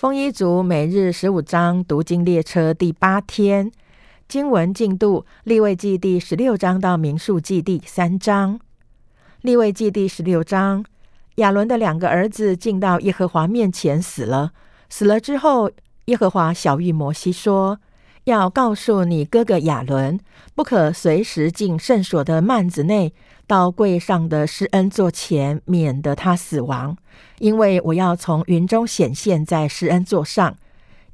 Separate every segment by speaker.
Speaker 1: 丰一族每日十五章读经列车第八天经文进度：立位记第十六章到民数记第三章。立位记第十六章，亚伦的两个儿子进到耶和华面前死了。死了之后，耶和华小谕摩西说：“要告诉你哥哥亚伦，不可随时进圣所的幔子内。”到柜上的施恩座前，免得他死亡，因为我要从云中显现在施恩座上。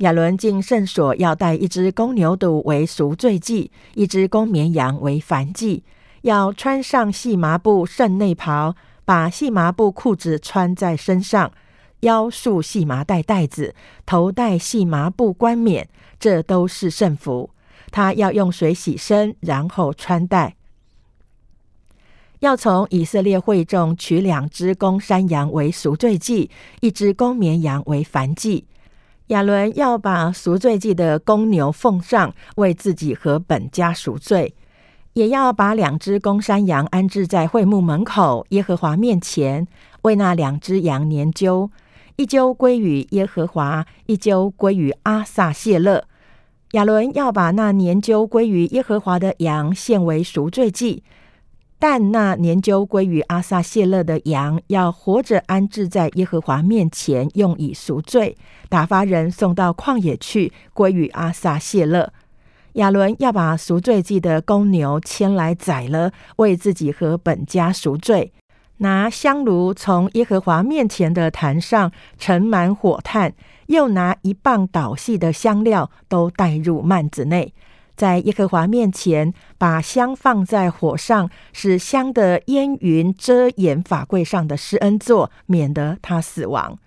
Speaker 1: 亚伦进圣所要带一只公牛犊为赎罪祭，一只公绵羊为燔祭，要穿上细麻布圣内袍，把细麻布裤子穿在身上，腰束细麻袋带子，头戴细麻布冠冕，这都是圣服。他要用水洗身，然后穿戴。要从以色列会众取两只公山羊为赎罪祭，一只公绵羊为燔祭。亚伦要把赎罪祭的公牛奉上，为自己和本家赎罪；也要把两只公山羊安置在会幕门口耶和华面前，为那两只羊年究，一揪归于耶和华，一揪归于阿撒谢勒。亚伦要把那年究归于耶和华的羊献为赎罪祭。但那年究归于阿撒谢勒的羊，要活着安置在耶和华面前，用以赎罪。打发人送到旷野去，归于阿撒谢勒。亚伦要把赎罪祭的公牛牵来宰了，为自己和本家赎罪。拿香炉从耶和华面前的坛上盛满火炭，又拿一磅捣细的香料，都带入幔子内。在耶和华面前，把香放在火上，使香的烟云遮掩法柜上的施恩座，免得他死亡。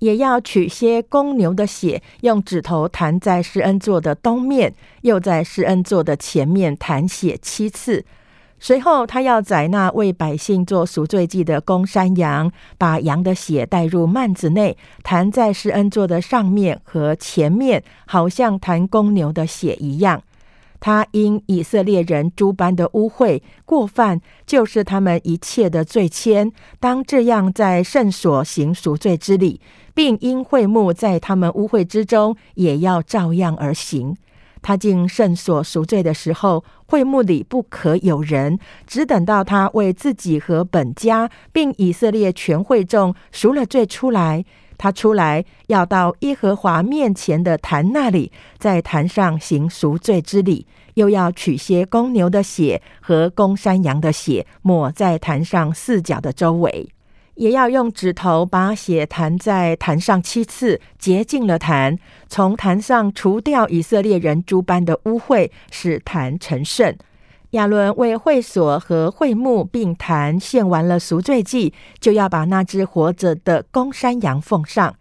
Speaker 1: 也要取些公牛的血，用指头弹在施恩座的东面，又在施恩座的前面弹血七次。随后，他要宰那为百姓做赎罪祭的公山羊，把羊的血带入幔子内，弹在施恩座的上面和前面，好像弹公牛的血一样。他因以色列人诸般的污秽过犯，就是他们一切的罪愆，当这样在圣所行赎罪之礼，并因会幕在他们污秽之中，也要照样而行。他进圣所赎罪的时候，会幕里不可有人，只等到他为自己和本家，并以色列全会众赎了罪出来。他出来要到耶和华面前的坛那里，在坛上行赎罪之礼，又要取些公牛的血和公山羊的血，抹在坛上四角的周围，也要用指头把血弹在坛上七次，洁净了坛，从坛上除掉以色列人诸般的污秽，使坛成圣。亚伦为会所和会幕并坛献完了赎罪祭，就要把那只活着的公山羊奉上，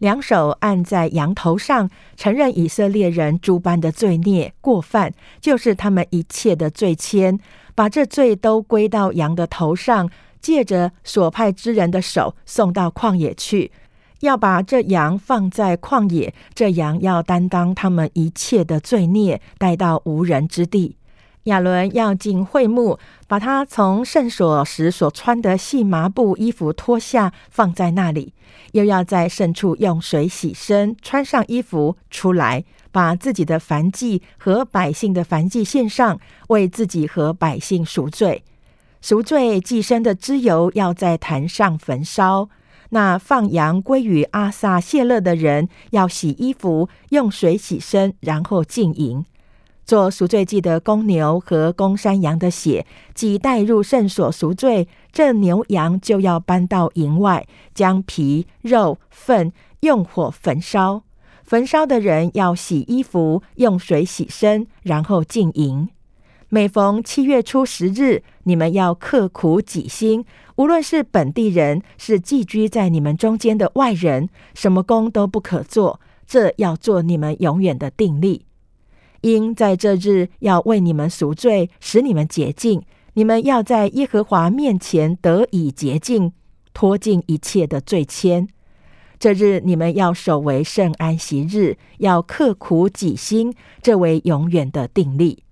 Speaker 1: 两手按在羊头上，承认以色列人诸般的罪孽过犯，就是他们一切的罪愆，把这罪都归到羊的头上，借着所派之人的手送到旷野去，要把这羊放在旷野，这羊要担当他们一切的罪孽，带到无人之地。亚伦要进会幕，把他从圣所时所穿的细麻布衣服脱下，放在那里；又要在圣处用水洗身，穿上衣服出来，把自己的燔祭和百姓的燔祭献上，为自己和百姓赎罪。赎罪祭牲的脂油要在坛上焚烧。那放羊归于阿撒谢勒的人，要洗衣服，用水洗身，然后进营。做赎罪祭的公牛和公山羊的血，即带入圣所赎罪。这牛羊就要搬到营外，将皮、肉、粪用火焚烧。焚烧的人要洗衣服，用水洗身，然后进营。每逢七月初十日，你们要刻苦己心，无论是本地人，是寄居在你们中间的外人，什么工都不可做。这要做你们永远的定力。因在这日要为你们赎罪，使你们洁净。你们要在耶和华面前得以洁净，脱尽一切的罪愆。这日你们要守为圣安息日，要刻苦己心，这为永远的定力。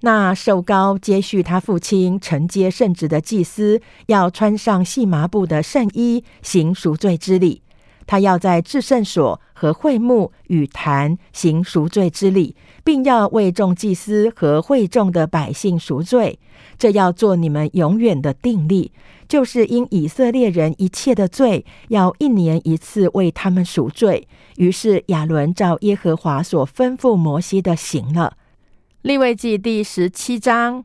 Speaker 1: 那受高接续他父亲承接圣职的祭司，要穿上细麻布的圣衣，行赎罪之礼。他要在至圣所和会幕与坛行赎罪之礼，并要为众祭司和会众的百姓赎罪。这要做你们永远的定力，就是因以色列人一切的罪，要一年一次为他们赎罪。于是亚伦照耶和华所吩咐摩西的行了。利未记第十七章，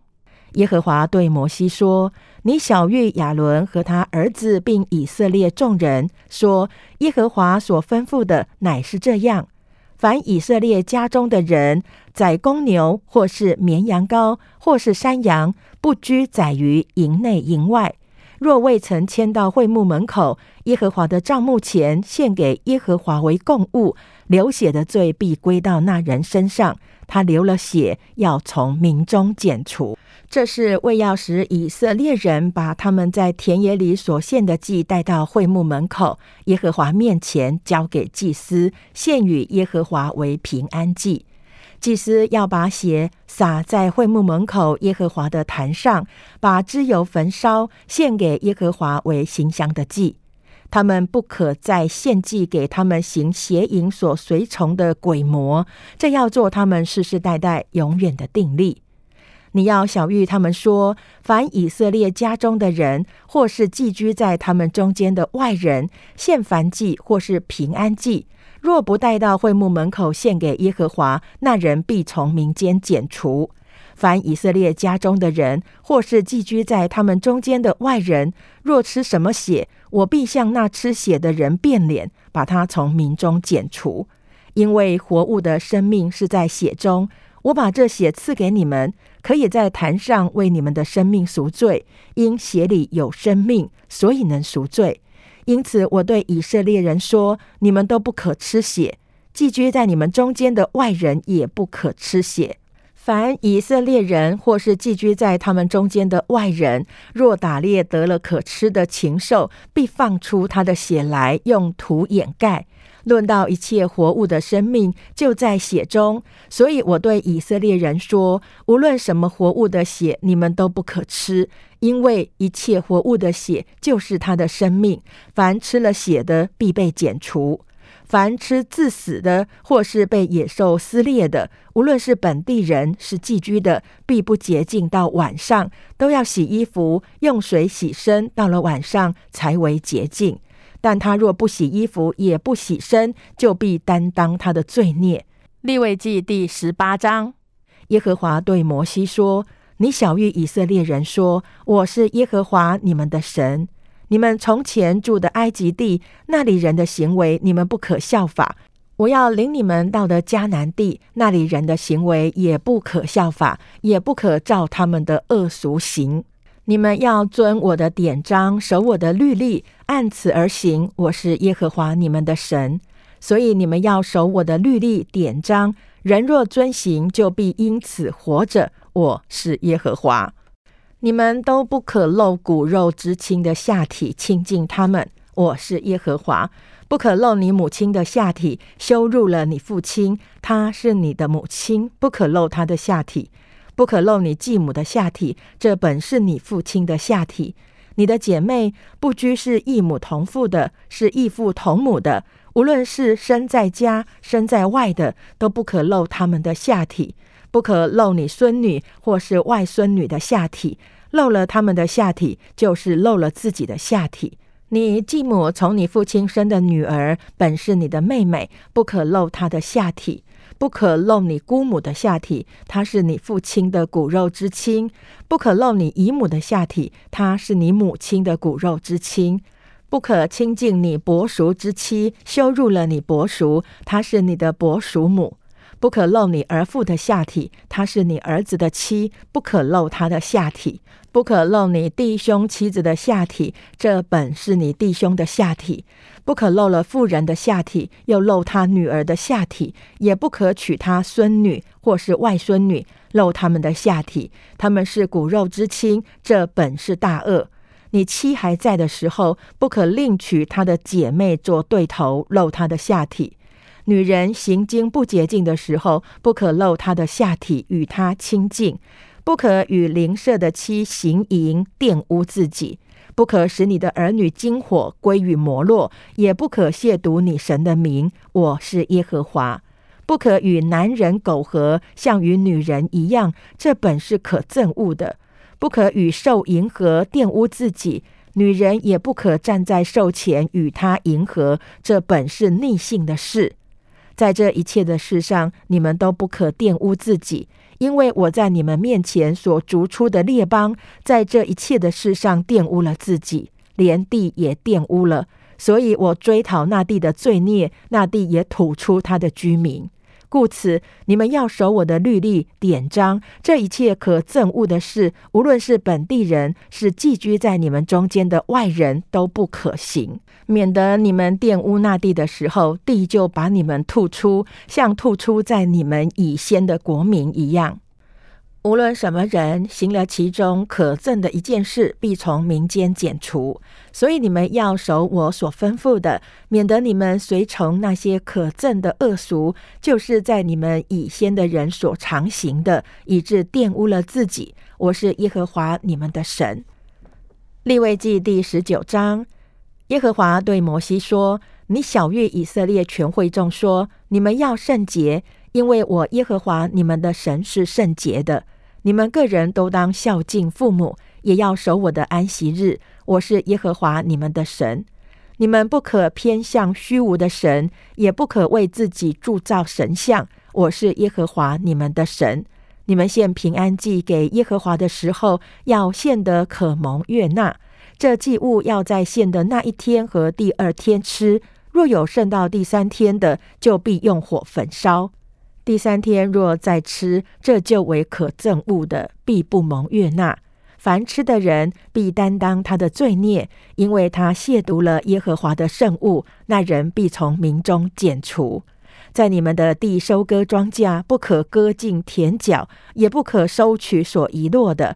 Speaker 1: 耶和华对摩西说：“你晓谕亚伦和他儿子，并以色列众人说：耶和华所吩咐的乃是这样：凡以色列家中的人宰公牛，或是绵羊羔，或是山羊，不拘宰于营内营外。”若未曾迁到会幕门口，耶和华的帐幕前献给耶和华为供物，流血的罪必归到那人身上。他流了血，要从民中剪除。这是为要使以色列人把他们在田野里所献的祭带到会幕门口，耶和华面前交给祭司，献与耶和华为平安祭。祭司要把血洒在会幕门口耶和华的坛上，把脂油焚烧，献给耶和华为行香的祭。他们不可再献祭给他们行邪淫所随从的鬼魔，这要做他们世世代代永远的定力。你要小玉他们说：凡以色列家中的人，或是寄居在他们中间的外人，献燔祭或是平安祭。若不带到会幕门口献给耶和华，那人必从民间剪除。凡以色列家中的人，或是寄居在他们中间的外人，若吃什么血，我必向那吃血的人变脸，把他从民中剪除。因为活物的生命是在血中，我把这血赐给你们，可以在坛上为你们的生命赎罪。因血里有生命，所以能赎罪。因此，我对以色列人说：“你们都不可吃血，寄居在你们中间的外人也不可吃血。凡以色列人或是寄居在他们中间的外人，若打猎得了可吃的禽兽，必放出他的血来，用土掩盖。论到一切活物的生命，就在血中。所以我对以色列人说：无论什么活物的血，你们都不可吃。”因为一切活物的血就是他的生命，凡吃了血的必被剪除；凡吃自死的或是被野兽撕裂的，无论是本地人是寄居的，必不洁净到晚上，都要洗衣服，用水洗身，到了晚上才为洁净。但他若不洗衣服，也不洗身，就必担当他的罪孽。立位记第十八章，耶和华对摩西说。你小谕以色列人说：“我是耶和华你们的神。你们从前住的埃及地，那里人的行为，你们不可效法。我要领你们到的迦南地，那里人的行为也不可效法，也不可照他们的恶俗行。你们要遵我的典章，守我的律例，按此而行。我是耶和华你们的神，所以你们要守我的律例典章。人若遵行，就必因此活着。”我是耶和华，你们都不可露骨肉之亲的下体亲近他们。我是耶和华，不可露你母亲的下体，羞辱了你父亲，她是你的母亲，不可露她的下体，不可露你继母的下体，这本是你父亲的下体。你的姐妹不拘是异母同父的，是异父同母的，无论是生在家、生在外的，都不可露他们的下体。不可露你孙女或是外孙女的下体，露了他们的下体，就是露了自己的下体。你继母从你父亲生的女儿，本是你的妹妹，不可露她的下体；不可露你姑母的下体，她是你父亲的骨肉之亲；不可露你姨母的下体，她是你母亲的骨肉之亲；不可亲近你伯叔之妻，羞辱了你伯叔，她是你的伯叔母。不可露你儿妇的下体，她是你儿子的妻，不可露他的下体；不可露你弟兄妻子的下体，这本是你弟兄的下体；不可露了妇人的下体，又露他女儿的下体；也不可娶他孙女或是外孙女，露他们的下体，他们是骨肉之亲，这本是大恶。你妻还在的时候，不可另娶她的姐妹做对头，露她的下体。女人行经不洁净的时候，不可露她的下体与她亲近；不可与邻舍的妻行淫玷污自己；不可使你的儿女金火归于摩洛，也不可亵渎你神的名。我是耶和华。不可与男人苟合，像与女人一样，这本是可憎恶的。不可与兽迎合，玷污自己。女人也不可站在兽前与他迎合，这本是逆性的事。在这一切的事上，你们都不可玷污自己，因为我在你们面前所逐出的列邦，在这一切的事上玷污了自己，连地也玷污了。所以我追讨那地的罪孽，那地也吐出他的居民。故此，你们要守我的律例典章。这一切可憎恶的事，无论是本地人，是寄居在你们中间的外人都不可行，免得你们玷污那地的时候，地就把你们吐出，像吐出在你们以先的国民一样。无论什么人行了其中可憎的一件事，必从民间剪除。所以你们要守我所吩咐的，免得你们随从那些可憎的恶俗，就是在你们以先的人所常行的，以致玷污了自己。我是耶和华你们的神。立位记第十九章，耶和华对摩西说：“你小谕以色列全会众说：你们要圣洁。”因为我耶和华你们的神是圣洁的，你们个人都当孝敬父母，也要守我的安息日。我是耶和华你们的神，你们不可偏向虚无的神，也不可为自己铸造神像。我是耶和华你们的神。你们献平安祭给耶和华的时候，要献得可蒙悦纳。这祭物要在献的那一天和第二天吃，若有剩到第三天的，就必用火焚烧。第三天若再吃，这就为可憎恶的，必不蒙悦纳。凡吃的人必担当他的罪孽，因为他亵渎了耶和华的圣物，那人必从民中剪除。在你们的地收割庄稼，不可割尽田角，也不可收取所遗落的；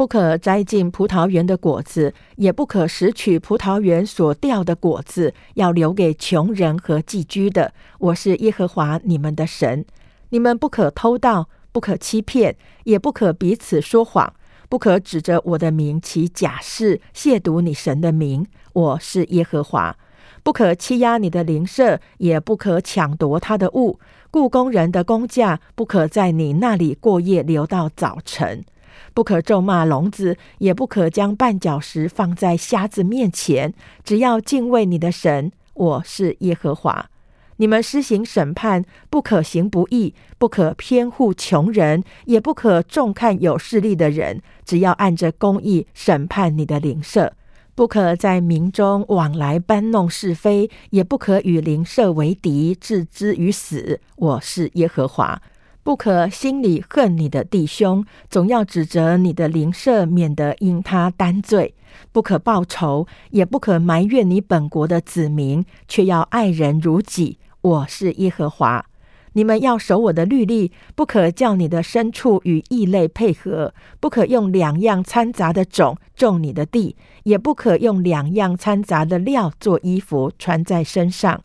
Speaker 1: 不可摘尽葡萄园的果子，也不可拾取葡萄园所掉的果子，要留给穷人和寄居的。我是耶和华你们的神。你们不可偷盗，不可欺骗，也不可彼此说谎，不可指着我的名起假誓，亵渎你神的名。我是耶和华。不可欺压你的邻舍，也不可抢夺他的物。雇工人的工价不可在你那里过夜，留到早晨。不可咒骂聋子，也不可将绊脚石放在瞎子面前。只要敬畏你的神。我是耶和华。你们施行审判，不可行不义，不可偏护穷人，也不可重看有势力的人。只要按着公义审判你的邻舍，不可在民中往来搬弄是非，也不可与邻舍为敌，置之于死。我是耶和华。不可心里恨你的弟兄，总要指责你的邻舍，免得因他担罪。不可报仇，也不可埋怨你本国的子民，却要爱人如己。我是耶和华，你们要守我的律例，不可叫你的牲畜与异类配合，不可用两样掺杂的种种你的地，也不可用两样掺杂的料做衣服穿在身上。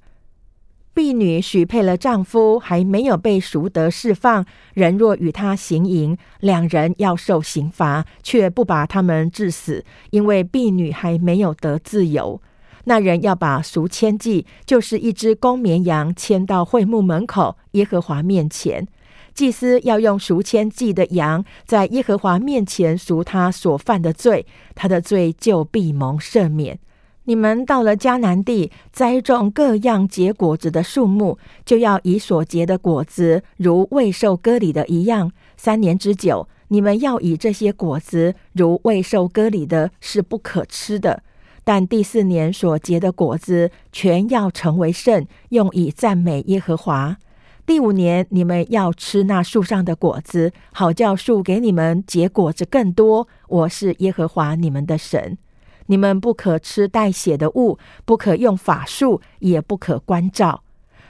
Speaker 1: 婢女许配了丈夫，还没有被赎得释放，人若与他行淫，两人要受刑罚，却不把他们致死，因为婢女还没有得自由。那人要把赎签祭，就是一只公绵羊，牵到会幕门口耶和华面前。祭司要用赎签祭的羊，在耶和华面前赎他所犯的罪，他的罪就必蒙赦免。你们到了迦南地，栽种各样结果子的树木，就要以所结的果子，如未受割礼的一样，三年之久。你们要以这些果子，如未受割礼的，是不可吃的。但第四年所结的果子，全要成为圣，用以赞美耶和华。第五年，你们要吃那树上的果子，好叫树给你们结果子更多。我是耶和华你们的神。你们不可吃带血的物，不可用法术，也不可关照。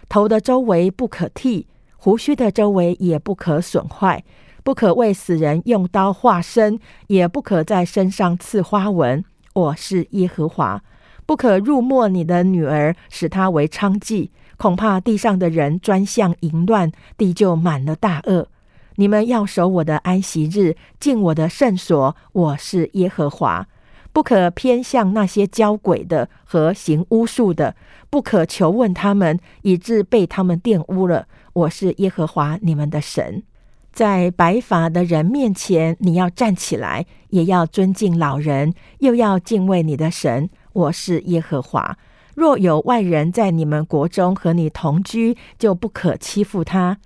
Speaker 1: 头的周围不可剃，胡须的周围也不可损坏。不可为死人用刀划身，也不可在身上刺花纹。我是耶和华，不可入没你的女儿，使她为娼妓，恐怕地上的人专向淫乱，地就满了大恶。你们要守我的安息日，进我的圣所。我是耶和华，不可偏向那些交鬼的和行巫术的，不可求问他们，以致被他们玷污了。我是耶和华你们的神。在白发的人面前，你要站起来，也要尊敬老人，又要敬畏你的神。我是耶和华。若有外人在你们国中和你同居，就不可欺负他。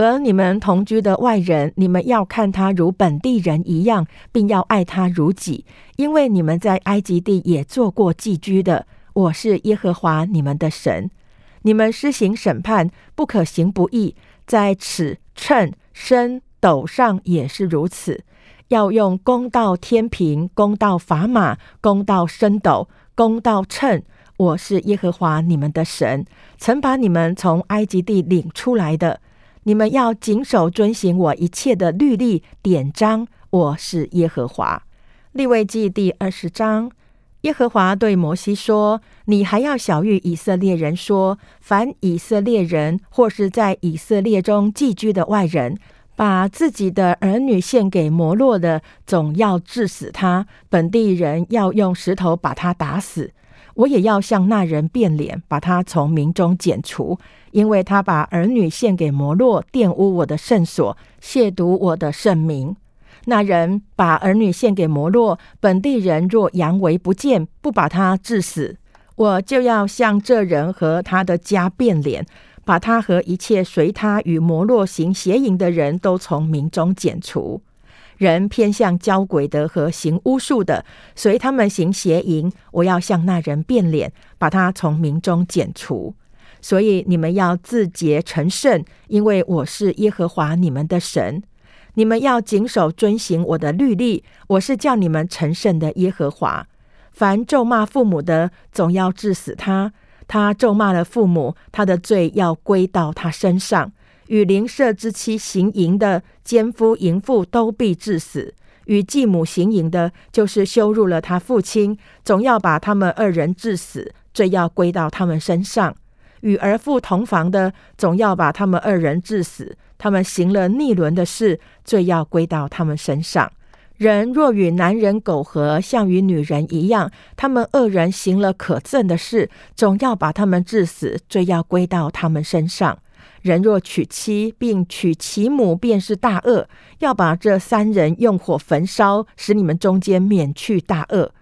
Speaker 1: 和你们同居的外人，你们要看他如本地人一样，并要爱他如己，因为你们在埃及地也做过寄居的。我是耶和华你们的神。你们施行审判，不可行不义，在尺秤。升斗上也是如此，要用公道天平、公道砝码、公道升斗、公道秤。我是耶和华你们的神，曾把你们从埃及地领出来的。你们要谨守遵行我一切的律例典章。我是耶和华。立位记第二十章，耶和华对摩西说：“你还要小谕以色列人说，凡以色列人或是在以色列中寄居的外人。”把自己的儿女献给摩洛的，总要治死他；本地人要用石头把他打死。我也要向那人变脸，把他从民中剪除，因为他把儿女献给摩洛，玷污我的圣所，亵渎我的圣名。那人把儿女献给摩洛，本地人若扬为不见，不把他治死，我就要向这人和他的家变脸。把他和一切随他与摩洛行邪淫的人都从民中剪除。人偏向交鬼的和行巫术的，随他们行邪淫，我要向那人变脸，把他从民中剪除。所以你们要自洁成圣，因为我是耶和华你们的神。你们要谨守遵行我的律例，我是叫你们成圣的耶和华。凡咒骂父母的，总要治死他。他咒骂了父母，他的罪要归到他身上。与邻舍之妻行淫的奸夫淫妇都必致死；与继母行淫的，就是羞辱了他父亲，总要把他们二人致死，罪要归到他们身上。与儿妇同房的，总要把他们二人致死，他们行了逆伦的事，罪要归到他们身上。人若与男人苟合，像与女人一样，他们二人行了可憎的事，总要把他们致死，罪要归到他们身上。人若娶妻，并娶其母，便是大恶，要把这三人用火焚烧，使你们中间免去大恶。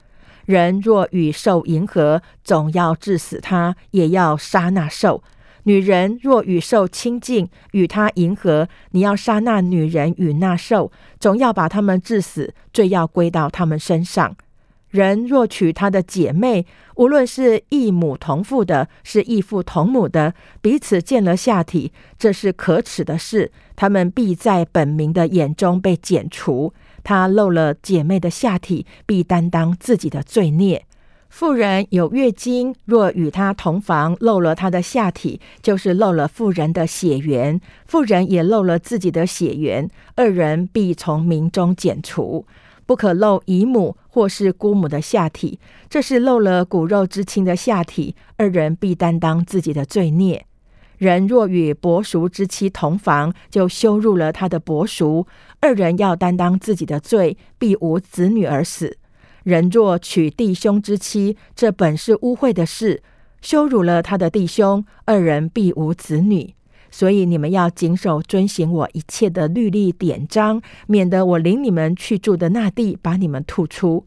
Speaker 1: 人若与兽迎合，总要致死他，也要杀那兽。女人若与兽亲近，与他迎合，你要杀那女人与那兽，总要把他们致死，罪要归到他们身上。人若娶他的姐妹，无论是异母同父的，是异父同母的，彼此见了下体，这是可耻的事，他们必在本民的眼中被剪除。他漏了姐妹的下体，必担当自己的罪孽。妇人有月经，若与他同房，漏了他的下体，就是漏了妇人的血缘；妇人也漏了自己的血缘，二人必从名中剪除。不可漏姨母或是姑母的下体，这是漏了骨肉之亲的下体，二人必担当自己的罪孽。人若与伯叔之妻同房，就羞辱了他的伯叔，二人要担当自己的罪，必无子女而死。人若娶弟兄之妻，这本是污秽的事，羞辱了他的弟兄，二人必无子女。所以你们要谨守遵行我一切的律例典章，免得我领你们去住的那地把你们吐出。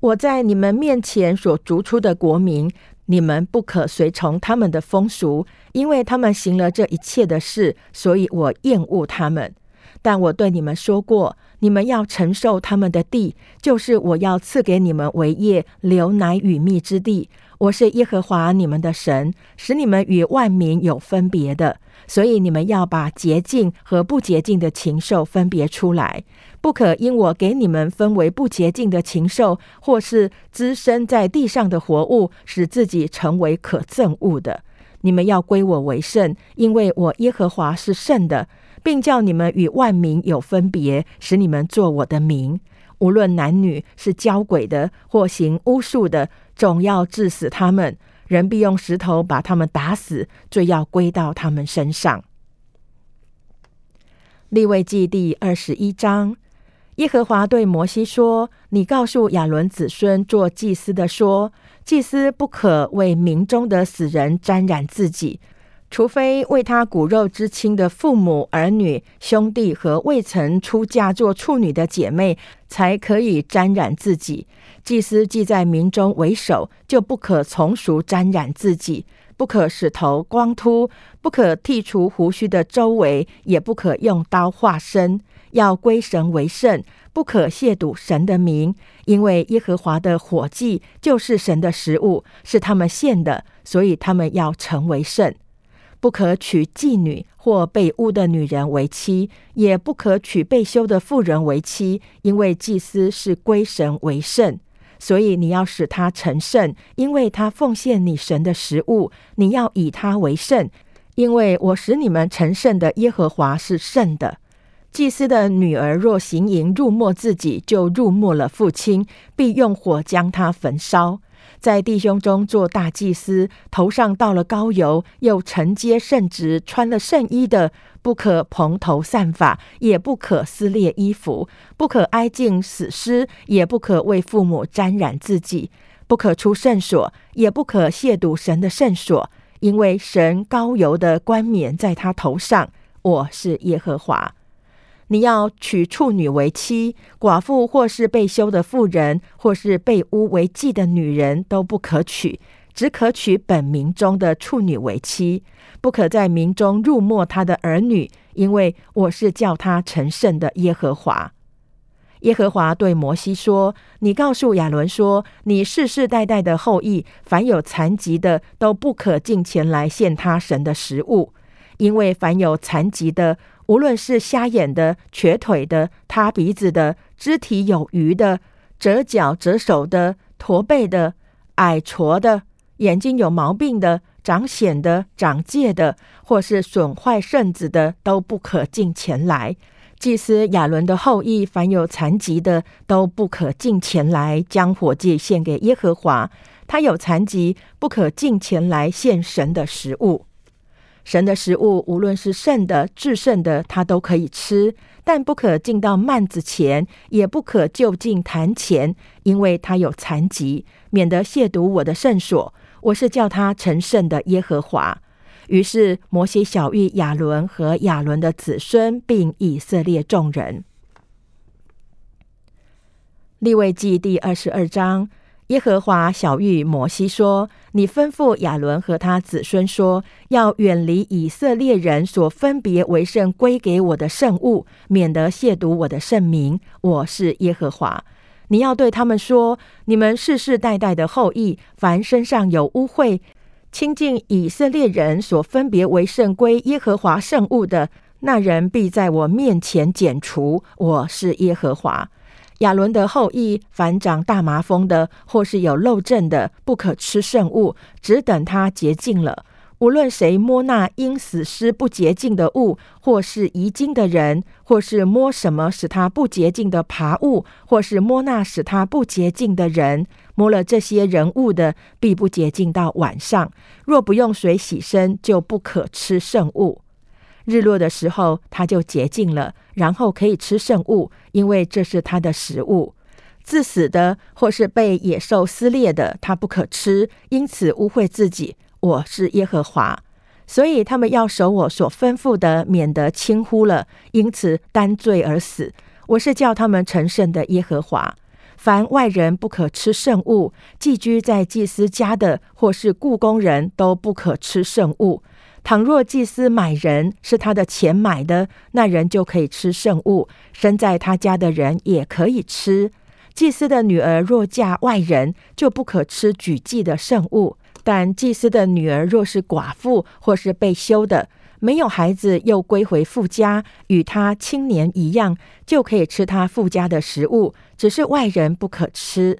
Speaker 1: 我在你们面前所逐出的国民，你们不可随从他们的风俗，因为他们行了这一切的事，所以我厌恶他们。但我对你们说过。你们要承受他们的地，就是我要赐给你们为业、流奶与蜜之地。我是耶和华你们的神，使你们与万民有分别的。所以你们要把洁净和不洁净的禽兽分别出来，不可因我给你们分为不洁净的禽兽，或是滋生在地上的活物，使自己成为可憎物的。你们要归我为圣，因为我耶和华是圣的。并叫你们与万民有分别，使你们做我的名。无论男女，是交鬼的或行巫术的，总要治死他们。人必用石头把他们打死，罪要归到他们身上。立位记第二十一章：耶和华对摩西说：“你告诉亚伦子孙做祭司的说，祭司不可为民中的死人沾染自己，除非为他骨肉之亲的父母、儿女、兄弟和未曾出嫁做处女的姐妹，才可以沾染自己。祭司既在民中为首，就不可从属沾染自己。”不可使头光秃，不可剔除胡须的周围，也不可用刀划身，要归神为圣，不可亵渎神的名，因为耶和华的火祭就是神的食物，是他们献的，所以他们要成为圣。不可娶妓女或被污的女人为妻，也不可娶被休的妇人为妻，因为祭司是归神为圣。所以你要使他成圣，因为他奉献你神的食物，你要以他为圣，因为我使你们成圣的耶和华是圣的。祭司的女儿若行淫入没自己，就入没了父亲，必用火将他焚烧。在弟兄中做大祭司，头上倒了高油，又承接圣职，穿了圣衣的，不可蓬头散发，也不可撕裂衣服，不可挨近死尸，也不可为父母沾染自己，不可出圣所，也不可亵渎神的圣所，因为神高油的冠冕在他头上。我是耶和华。你要娶处女为妻，寡妇或是被休的妇人，或是被污为妓的女人，都不可娶，只可娶本名中的处女为妻。不可在民中入没他的儿女，因为我是叫他成圣的耶和华。耶和华对摩西说：“你告诉亚伦说，你世世代代的后裔，凡有残疾的，都不可进前来献他神的食物，因为凡有残疾的。”无论是瞎眼的、瘸腿的、塌鼻子的、肢体有余的、折脚折手的、驼背的、矮矬的、眼睛有毛病的、长癣的、长疥的，或是损坏圣子的，都不可进前来。祭司亚伦的后裔，凡有残疾的，都不可进前来将火祭献给耶和华。他有残疾，不可进前来献神的食物。神的食物，无论是圣的、至圣的，他都可以吃，但不可进到幔子前，也不可就近坛前，因为他有残疾，免得亵渎我的圣所。我是叫他成圣的耶和华。于是摩西小谕亚伦和亚伦的子孙，并以色列众人。立位记第二十二章。耶和华小谕摩西说：“你吩咐亚伦和他子孙说，要远离以色列人所分别为圣归给我的圣物，免得亵渎我的圣名。我是耶和华。你要对他们说：你们世世代代的后裔，凡身上有污秽、亲近以色列人所分别为圣归耶和华圣物的，那人必在我面前剪除。我是耶和华。”亚伦的后裔，凡长大麻风的，或是有漏症的，不可吃圣物，只等他洁净了。无论谁摸那因死尸不洁净的物，或是遗精的人，或是摸什么使他不洁净的爬物，或是摸那使他不洁净的人，摸了这些人物的，必不洁净到晚上。若不用水洗身，就不可吃圣物。日落的时候，他就洁净了，然后可以吃圣物，因为这是他的食物。自死的或是被野兽撕裂的，他不可吃，因此污秽自己。我是耶和华，所以他们要守我所吩咐的，免得轻忽了，因此担罪而死。我是叫他们成圣的耶和华。凡外人不可吃圣物，寄居在祭司家的或是雇工人都不可吃圣物。倘若祭司买人是他的钱买的，那人就可以吃圣物；生在他家的人也可以吃。祭司的女儿若嫁外人，就不可吃举祭的圣物。但祭司的女儿若是寡妇或是被休的，没有孩子又归回父家，与他青年一样，就可以吃他父家的食物，只是外人不可吃。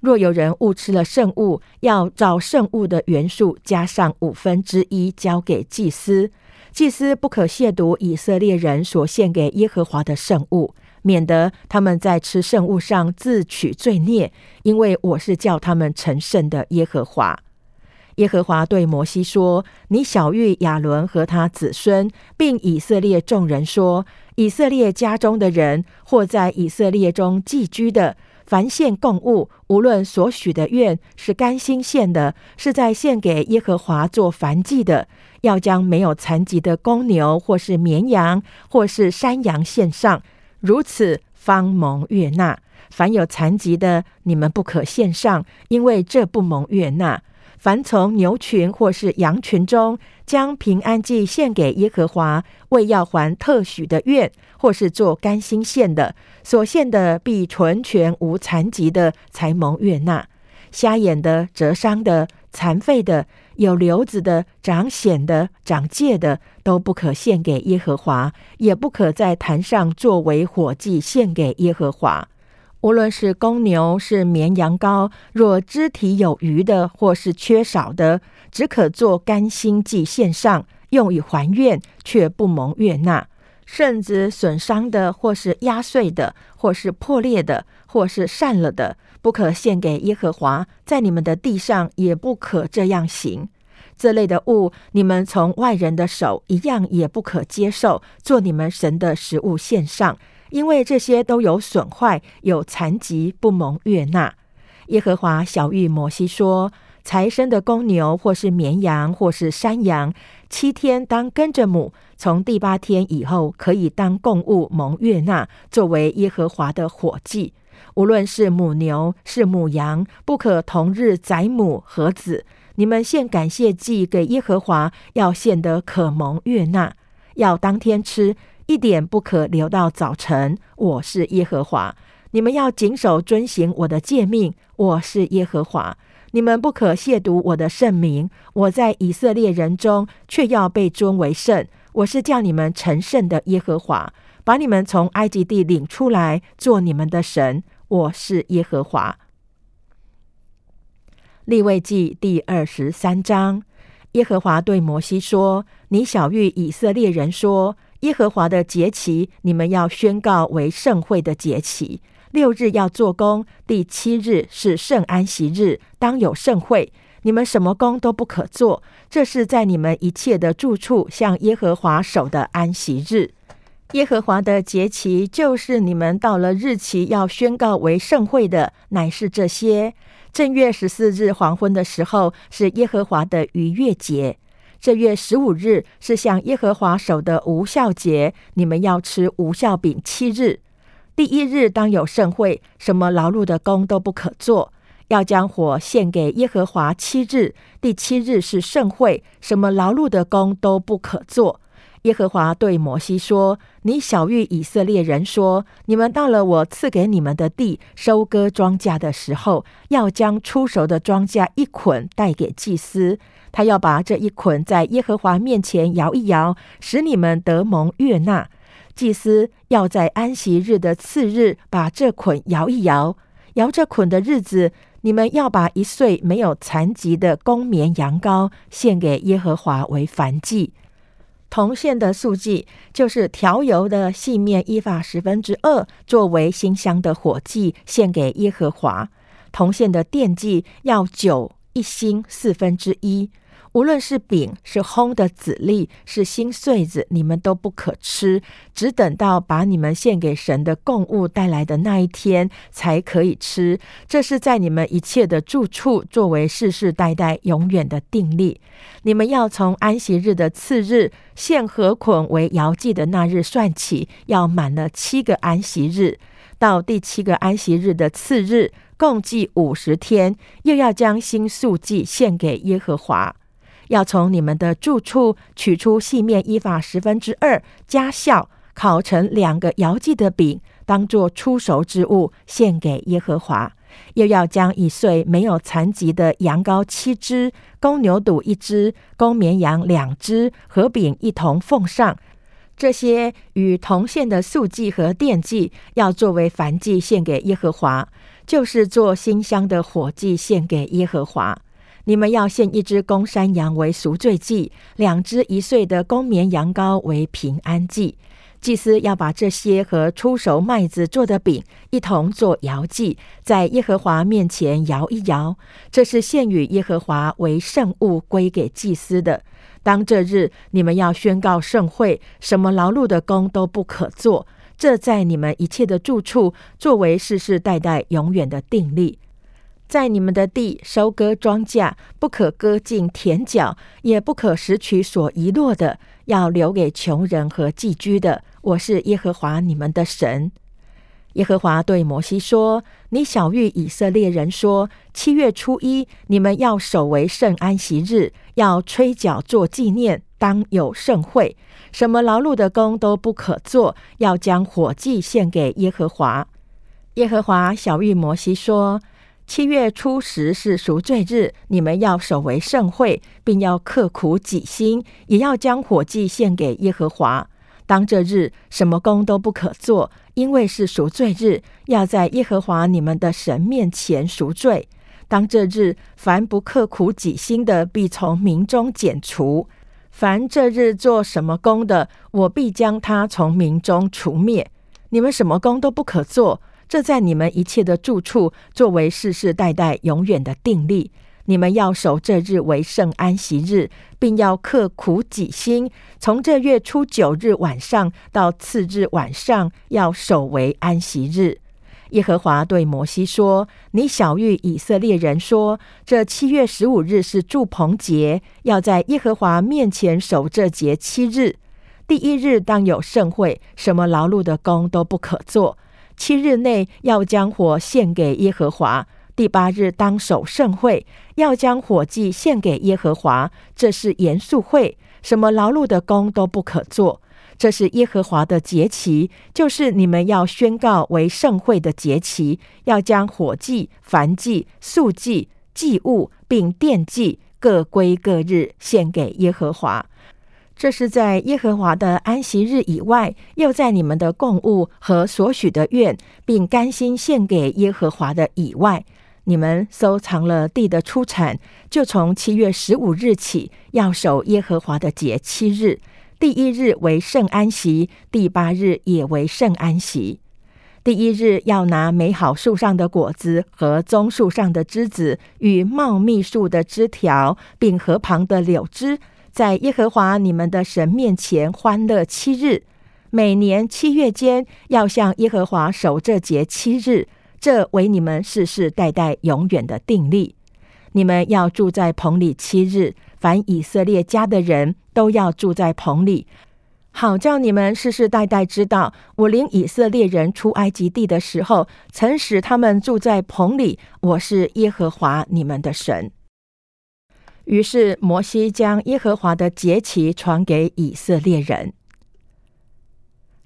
Speaker 1: 若有人误吃了圣物，要找圣物的元素加上五分之一，交给祭司。祭司不可亵渎以色列人所献给耶和华的圣物，免得他们在吃圣物上自取罪孽。因为我是叫他们成圣的耶和华。耶和华对摩西说：“你小谕亚伦和他子孙，并以色列众人说：以色列家中的人，或在以色列中寄居的，凡献供物，无论所许的愿是甘心献的，是在献给耶和华做燔祭的，要将没有残疾的公牛，或是绵羊，或是山羊献上，如此方蒙悦纳。凡有残疾的，你们不可献上，因为这不蒙悦纳。凡从牛群或是羊群中将平安祭献给耶和华，为要还特许的愿，或是做甘心献的，所献的必纯全无残疾的，才蒙悦纳。瞎眼的、折伤的、残废的、有瘤子的、长癣的、长疥的，都不可献给耶和华，也不可在坛上作为火祭献给耶和华。无论是公牛是绵羊羔，若肢体有余的或是缺少的，只可做甘心祭献上，用以还愿，却不蒙悦纳。甚至损伤的，或是压碎的，或是破裂的，或是散了的，不可献给耶和华。在你们的地上，也不可这样行。这类的物，你们从外人的手一样也不可接受，做你们神的食物献上。因为这些都有损坏、有残疾，不蒙悦纳。耶和华小谕摩西说：“财生的公牛，或是绵羊，或是山羊，七天当跟着母；从第八天以后，可以当供物蒙悦纳，作为耶和华的火祭。无论是母牛是母羊，不可同日宰母和子。你们献感谢祭给耶和华，要献得可蒙悦纳，要当天吃。”一点不可留到早晨。我是耶和华，你们要谨守遵行我的诫命。我是耶和华，你们不可亵渎我的圣名。我在以色列人中却要被尊为圣。我是叫你们成圣的耶和华，把你们从埃及地领出来，做你们的神。我是耶和华。立位记第二十三章，耶和华对摩西说：“你小谕以色列人说。”耶和华的节期，你们要宣告为盛会的节期。六日要做工，第七日是圣安息日，当有盛会。你们什么工都不可做，这是在你们一切的住处向耶和华守的安息日。耶和华的节期，就是你们到了日期要宣告为盛会的，乃是这些：正月十四日黄昏的时候，是耶和华的逾越节。这月十五日是向耶和华守的无效节，你们要吃无效饼七日。第一日当有盛会，什么劳碌的工都不可做，要将火献给耶和华七日。第七日是盛会，什么劳碌的工都不可做。耶和华对摩西说：“你小谕以色列人说，你们到了我赐给你们的地，收割庄稼的时候，要将出熟的庄稼一捆带给祭司。”他要把这一捆在耶和华面前摇一摇，使你们得蒙悦纳。祭司要在安息日的次日把这捆摇一摇，摇这捆的日子，你们要把一岁没有残疾的公绵羊羔献给耶和华为燔祭。铜线的素祭就是调油的细面一法十分之二，作为馨香的火祭献给耶和华。铜线的奠祭要酒一星四分之一。无论是饼是烘的籽粒是新穗子，你们都不可吃，只等到把你们献给神的供物带来的那一天才可以吃。这是在你们一切的住处作为世世代代永远的定例。你们要从安息日的次日献禾捆为摇祭的那日算起，要满了七个安息日，到第七个安息日的次日，共计五十天，又要将新素祭献给耶和华。要从你们的住处取出细面一法十分之二，加效烤成两个摇祭的饼，当作出熟之物献给耶和华。又要将一岁没有残疾的羊羔七只，公牛犊一只，公绵羊两只，和饼一同奉上。这些与同献的素祭和奠祭，要作为燔祭献给耶和华，就是做馨香的火祭献给耶和华。你们要献一只公山羊为赎罪祭，两只一岁的公绵羊羔为平安祭。祭司要把这些和出熟麦子做的饼一同做摇祭，在耶和华面前摇一摇，这是献与耶和华为圣物归给祭司的。当这日，你们要宣告盛会，什么劳碌的工都不可做，这在你们一切的住处作为世世代代永远的定例。在你们的地收割庄稼，不可割尽田角，也不可拾取所遗落的，要留给穷人和寄居的。我是耶和华你们的神。耶和华对摩西说：“你小谕以色列人说，七月初一，你们要守为圣安息日，要吹角做纪念，当有盛会。什么劳碌的工都不可做，要将火祭献给耶和华。”耶和华小谕摩西说。七月初十是赎罪日，你们要守为盛会，并要刻苦己心，也要将火祭献给耶和华。当这日，什么工都不可做，因为是赎罪日，要在耶和华你们的神面前赎罪。当这日，凡不刻苦己心的，必从民中剪除；凡这日做什么工的，我必将他从民中除灭。你们什么工都不可做。这在你们一切的住处，作为世世代代永远的定例。你们要守这日为圣安息日，并要刻苦己心，从这月初九日晚上到次日晚上，要守为安息日。耶和华对摩西说：“你小谕以色列人说，这七月十五日是祝棚节，要在耶和华面前守这节七日。第一日当有盛会，什么劳碌的工都不可做。”七日内要将火献给耶和华，第八日当守盛会，要将火祭献给耶和华。这是严肃会，什么劳碌的工都不可做。这是耶和华的节期，就是你们要宣告为盛会的节期，要将火祭、燔祭、素祭、祭物并奠祭各归各日献给耶和华。这是在耶和华的安息日以外，又在你们的供物和所许的愿，并甘心献给耶和华的以外，你们收藏了地的出产，就从七月十五日起要守耶和华的节七日。第一日为圣安息，第八日也为圣安息。第一日要拿美好树上的果子和棕树上的枝子与茂密树的枝条，并河旁的柳枝。在耶和华你们的神面前欢乐七日，每年七月间要向耶和华守这节七日，这为你们世世代代永远的定例。你们要住在棚里七日，凡以色列家的人都要住在棚里，好叫你们世世代代知道，我领以色列人出埃及地的时候，曾使他们住在棚里。我是耶和华你们的神。于是摩西将耶和华的节期传给以色列人。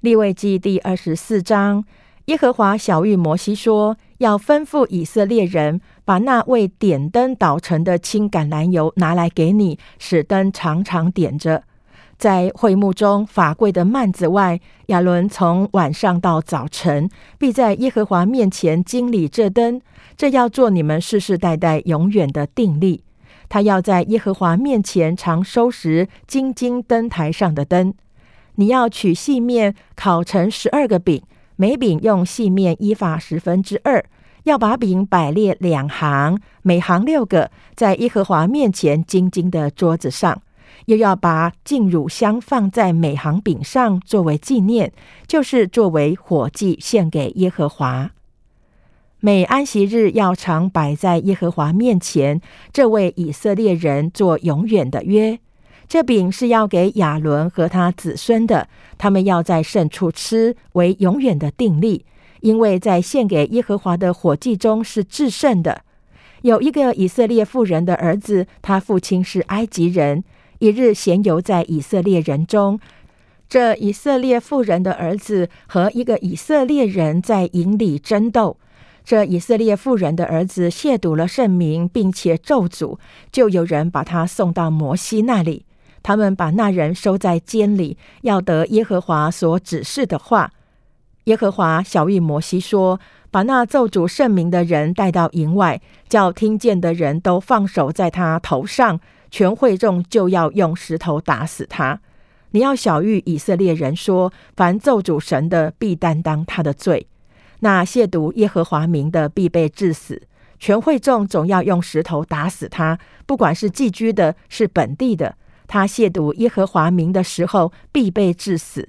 Speaker 1: 立位记第二十四章，耶和华小谕摩西说：“要吩咐以色列人，把那位点灯捣成的青橄榄油拿来给你，使灯常常点着。在会幕中法柜的幔子外，亚伦从晚上到早晨，必在耶和华面前经理这灯。这要做你们世世代代永远的定例。”他要在耶和华面前常收拾金金灯台上的灯。你要取细面烤成十二个饼，每饼用细面一法十分之二。要把饼摆列两行，每行六个，在耶和华面前金金的桌子上。又要把净乳香放在每行饼上，作为纪念，就是作为火祭献给耶和华。每安息日要常摆在耶和华面前，这位以色列人做永远的约。这饼是要给亚伦和他子孙的，他们要在圣处吃，为永远的定例。因为在献给耶和华的火祭中是至圣的。有一个以色列妇人的儿子，他父亲是埃及人，一日闲游在以色列人中，这以色列妇人的儿子和一个以色列人在营里争斗。这以色列妇人的儿子亵渎了圣名，并且咒诅，就有人把他送到摩西那里。他们把那人收在监里，要得耶和华所指示的话。耶和华小谕摩西说：“把那咒诅圣名的人带到营外，叫听见的人都放手在他头上，全会众就要用石头打死他。你要晓谕以色列人说：凡咒主神的，必担当他的罪；那亵渎耶和华名的，必被致死。全会众总要用石头打死他，不管是寄居的，是本地的。他亵渎耶和华名的时候，必被致死。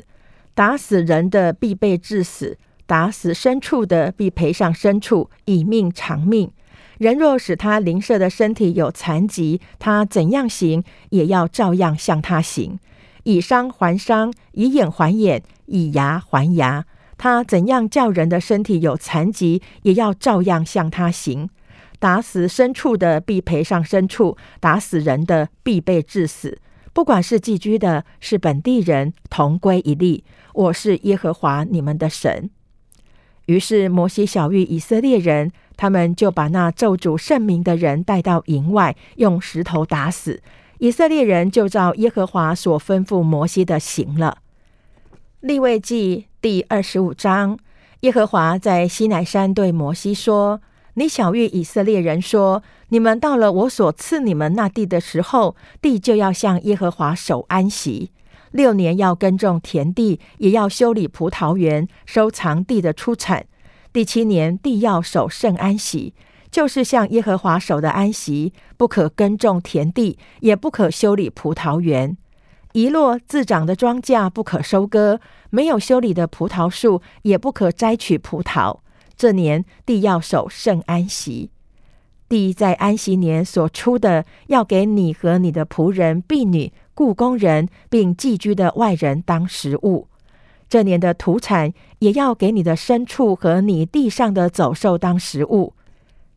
Speaker 1: 打死人的，必被致死；打死牲畜的，必赔上牲畜，以命偿命。人若使他邻舍的身体有残疾，他怎样行，也要照样向他行。以伤还伤，以眼还眼，以牙还牙。他怎样叫人的身体有残疾，也要照样向他行。打死牲畜的，必赔上牲畜；打死人的，必被致死。不管是寄居的，是本地人，同归一例。我是耶和华你们的神。于是摩西小谕以色列人。他们就把那咒诅圣名的人带到营外，用石头打死。以色列人就照耶和华所吩咐摩西的行了。立位记第二十五章，耶和华在西乃山对摩西说：“你小谕以色列人说，你们到了我所赐你们那地的时候，地就要向耶和华守安息。六年要耕种田地，也要修理葡萄园，收藏地的出产。”第七年，地要守圣安息，就是向耶和华守的安息，不可耕种田地，也不可修理葡萄园。遗落自长的庄稼不可收割，没有修理的葡萄树也不可摘取葡萄。这年地要守圣安息，地在安息年所出的，要给你和你的仆人、婢女、雇工人，并寄居的外人当食物。这年的土产也要给你的牲畜和你地上的走兽当食物。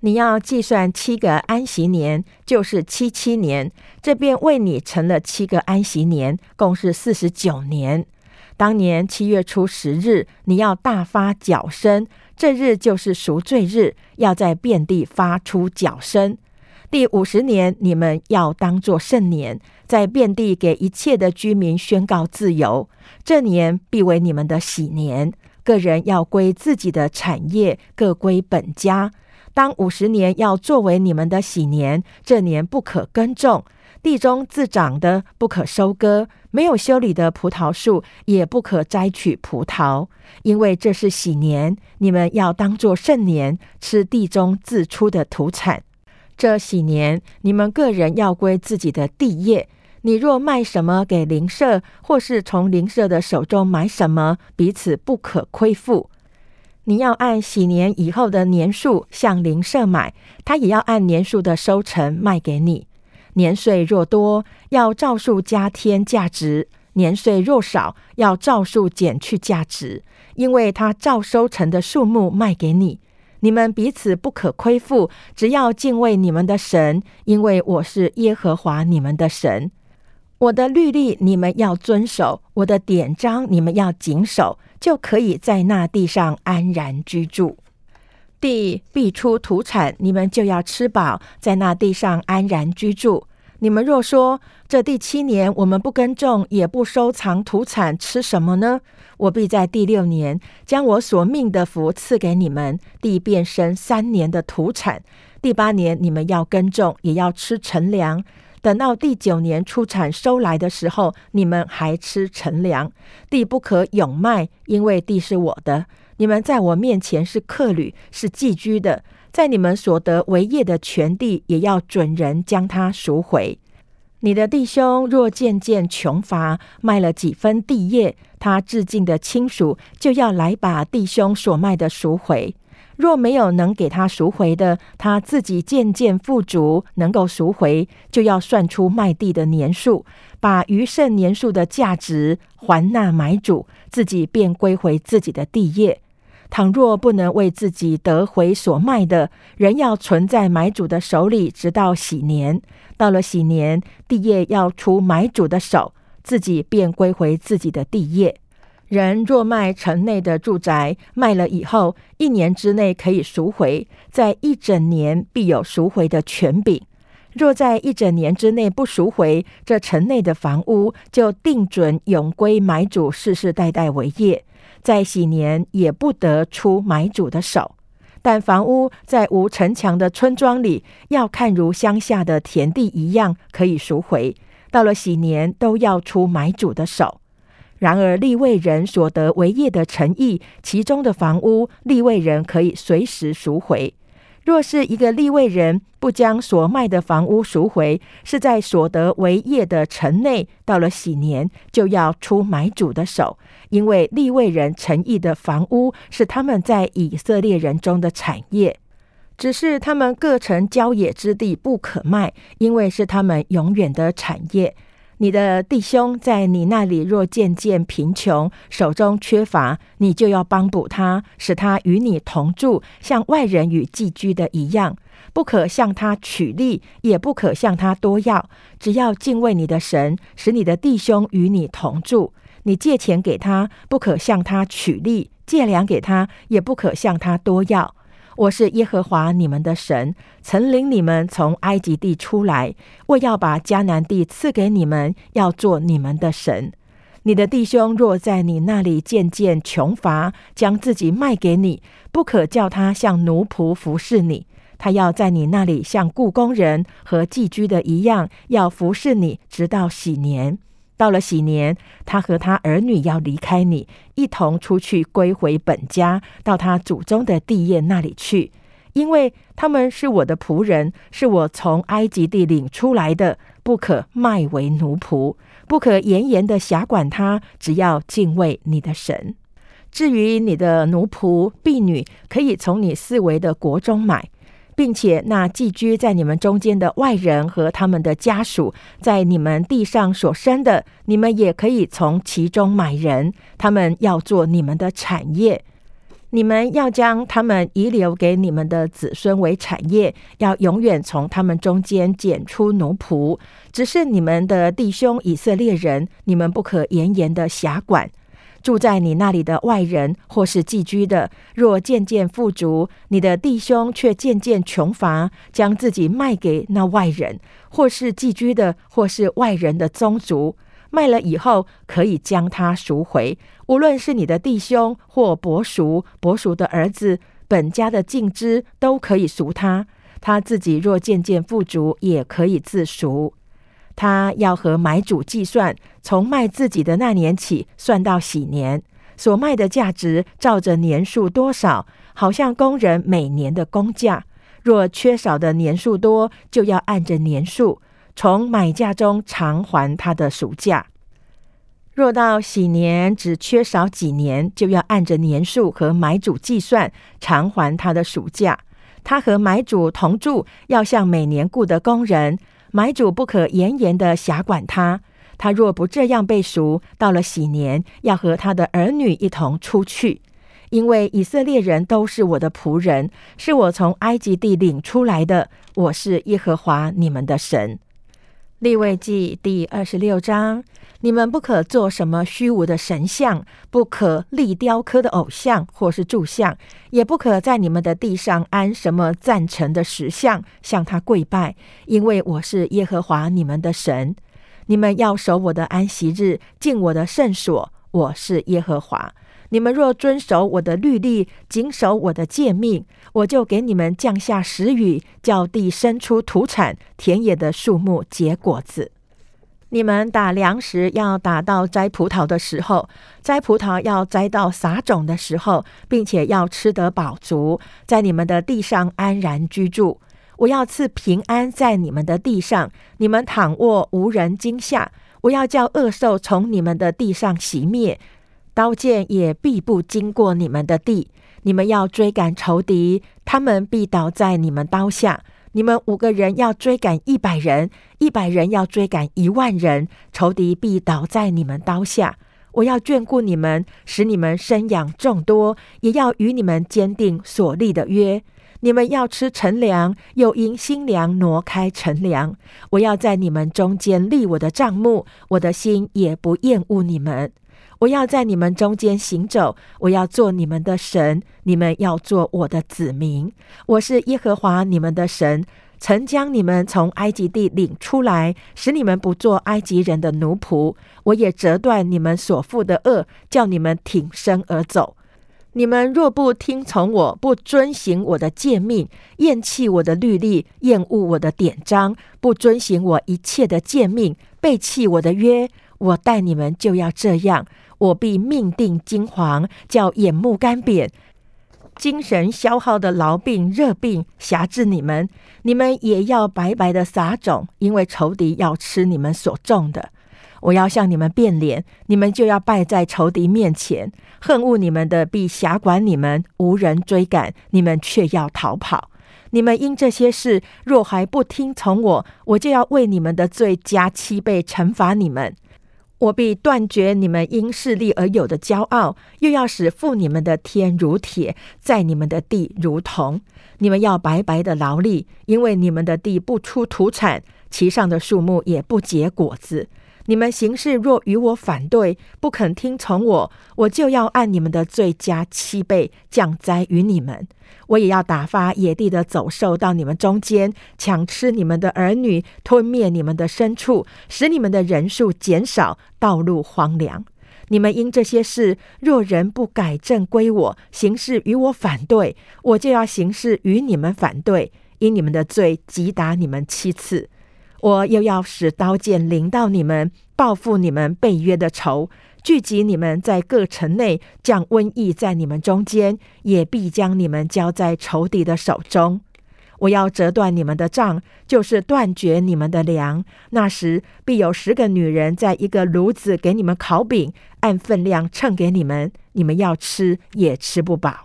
Speaker 1: 你要计算七个安息年，就是七七年，这便为你成了七个安息年，共是四十九年。当年七月初十日，你要大发脚声，这日就是赎罪日，要在遍地发出脚声。第五十年，你们要当作圣年，在遍地给一切的居民宣告自由。这年必为你们的喜年，个人要归自己的产业，各归本家。当五十年要作为你们的喜年，这年不可耕种，地中自长的不可收割，没有修理的葡萄树也不可摘取葡萄，因为这是喜年，你们要当作圣年，吃地中自出的土产。这喜年，你们个人要归自己的地业。你若卖什么给邻舍，或是从邻舍的手中买什么，彼此不可亏负。你要按喜年以后的年数向邻舍买，他也要按年数的收成卖给你。年岁若多，要照数加添价值；年岁若少，要照数减去价值，因为他照收成的数目卖给你。你们彼此不可亏负，只要敬畏你们的神，因为我是耶和华你们的神。我的律例你们要遵守，我的典章你们要谨守，就可以在那地上安然居住。地必出土产，你们就要吃饱，在那地上安然居住。你们若说这第七年我们不耕种，也不收藏土产，吃什么呢？我必在第六年将我所命的福赐给你们，地变生三年的土产。第八年你们要耕种，也要吃陈粮。等到第九年出产收来的时候，你们还吃陈粮。地不可永卖，因为地是我的。你们在我面前是客旅，是寄居的。在你们所得为业的全地，也要准人将它赎回。你的弟兄若渐渐穷乏，卖了几分地业，他致敬的亲属就要来把弟兄所卖的赎回。若没有能给他赎回的，他自己渐渐富足，能够赎回，就要算出卖地的年数，把余剩年数的价值还纳买主，自己便归回自己的地业。倘若不能为自己得回所卖的，仍要存在买主的手里，直到喜年。到了喜年，地业要出买主的手，自己便归回自己的地业。人若卖城内的住宅，卖了以后，一年之内可以赎回，在一整年必有赎回的权柄。若在一整年之内不赎回，这城内的房屋就定准永归买主世世代代为业。在喜年也不得出买主的手，但房屋在无城墙的村庄里，要看如乡下的田地一样，可以赎回。到了喜年都要出买主的手。然而立位人所得为业的诚意，其中的房屋，立位人可以随时赎回。若是一个立位人不将所卖的房屋赎回，是在所得为业的城内，到了喜年就要出买主的手，因为立位人诚意的房屋是他们在以色列人中的产业，只是他们各城郊野之地不可卖，因为是他们永远的产业。你的弟兄在你那里若渐渐贫穷，手中缺乏，你就要帮补他，使他与你同住，像外人与寄居的一样。不可向他取利，也不可向他多要。只要敬畏你的神，使你的弟兄与你同住。你借钱给他，不可向他取利；借粮给他，也不可向他多要。我是耶和华你们的神，曾领你们从埃及地出来，我要把迦南地赐给你们，要做你们的神。你的弟兄若在你那里渐渐穷乏，将自己卖给你，不可叫他像奴仆服侍你，他要在你那里像雇工人和寄居的一样，要服侍你，直到喜年。到了喜年，他和他儿女要离开你，一同出去归回本家，到他祖宗的地业那里去，因为他们是我的仆人，是我从埃及地领出来的，不可卖为奴仆，不可严严的辖管他，只要敬畏你的神。至于你的奴仆婢女，可以从你四围的国中买。并且，那寄居在你们中间的外人和他们的家属，在你们地上所生的，你们也可以从其中买人，他们要做你们的产业。你们要将他们遗留给你们的子孙为产业，要永远从他们中间拣出奴仆。只是你们的弟兄以色列人，你们不可严严的辖管。住在你那里的外人，或是寄居的，若渐渐富足，你的弟兄却渐渐穷乏，将自己卖给那外人，或是寄居的，或是外人的宗族，卖了以后，可以将他赎回。无论是你的弟兄或伯叔、伯叔的儿子，本家的净支，都可以赎他。他自己若渐渐富足，也可以自赎。他要和买主计算，从卖自己的那年起算到喜年，所卖的价值照着年数多少，好像工人每年的工价。若缺少的年数多，就要按着年数从买价中偿还他的暑假。若到喜年只缺少几年，就要按着年数和买主计算偿还他的暑假。他和买主同住，要像每年雇的工人。买主不可严严的辖管他，他若不这样被赎，到了喜年，要和他的儿女一同出去，因为以色列人都是我的仆人，是我从埃及地领出来的。我是耶和华你们的神。立位记第二十六章。你们不可做什么虚无的神像，不可立雕刻的偶像或是柱像，也不可在你们的地上安什么赞成的石像，向他跪拜，因为我是耶和华你们的神。你们要守我的安息日，进我的圣所。我是耶和华。你们若遵守我的律例，谨守我的诫命，我就给你们降下时雨，叫地生出土产，田野的树木结果子。你们打粮食要打到摘葡萄的时候，摘葡萄要摘到撒种的时候，并且要吃得饱足，在你们的地上安然居住。我要赐平安在你们的地上，你们躺卧无人惊吓。我要叫恶兽从你们的地上熄灭，刀剑也必不经过你们的地。你们要追赶仇敌，他们必倒在你们刀下。你们五个人要追赶一百人，一百人要追赶一万人，仇敌必倒在你们刀下。我要眷顾你们，使你们生养众多，也要与你们坚定所立的约。你们要吃陈粮，又因新粮挪开陈粮。我要在你们中间立我的帐幕，我的心也不厌恶你们。我要在你们中间行走，我要做你们的神，你们要做我的子民。我是耶和华你们的神，曾将你们从埃及地领出来，使你们不做埃及人的奴仆。我也折断你们所负的恶，叫你们挺身而走。你们若不听从我，不遵行我的诫命，厌弃我的律例，厌恶我的典章，不遵行我一切的诫命。背弃我的约，我待你们就要这样。我必命定金黄，叫眼目干瘪。精神消耗的痨病、热病辖制你们，你们也要白白的撒种，因为仇敌要吃你们所种的。我要向你们变脸，你们就要败在仇敌面前。恨恶你们的必辖管你们，无人追赶，你们却要逃跑。你们因这些事若还不听从我，我就要为你们的罪加七倍惩罚你们。我必断绝你们因势力而有的骄傲，又要使负你们的天如铁，在你们的地如铜。你们要白白的劳力，因为你们的地不出土产，其上的树木也不结果子。你们行事若与我反对，不肯听从我，我就要按你们的罪加七倍，降灾于你们。我也要打发野地的走兽到你们中间，抢吃你们的儿女，吞灭你们的牲畜，使你们的人数减少，道路荒凉。你们因这些事，若人不改正归我，行事与我反对，我就要行事与你们反对，因你们的罪击打你们七次。我又要使刀剑临到你们，报复你们背约的仇，聚集你们在各城内，降瘟疫在你们中间，也必将你们交在仇敌的手中。我要折断你们的杖，就是断绝你们的粮。那时必有十个女人在一个炉子给你们烤饼，按分量称给你们，你们要吃也吃不饱。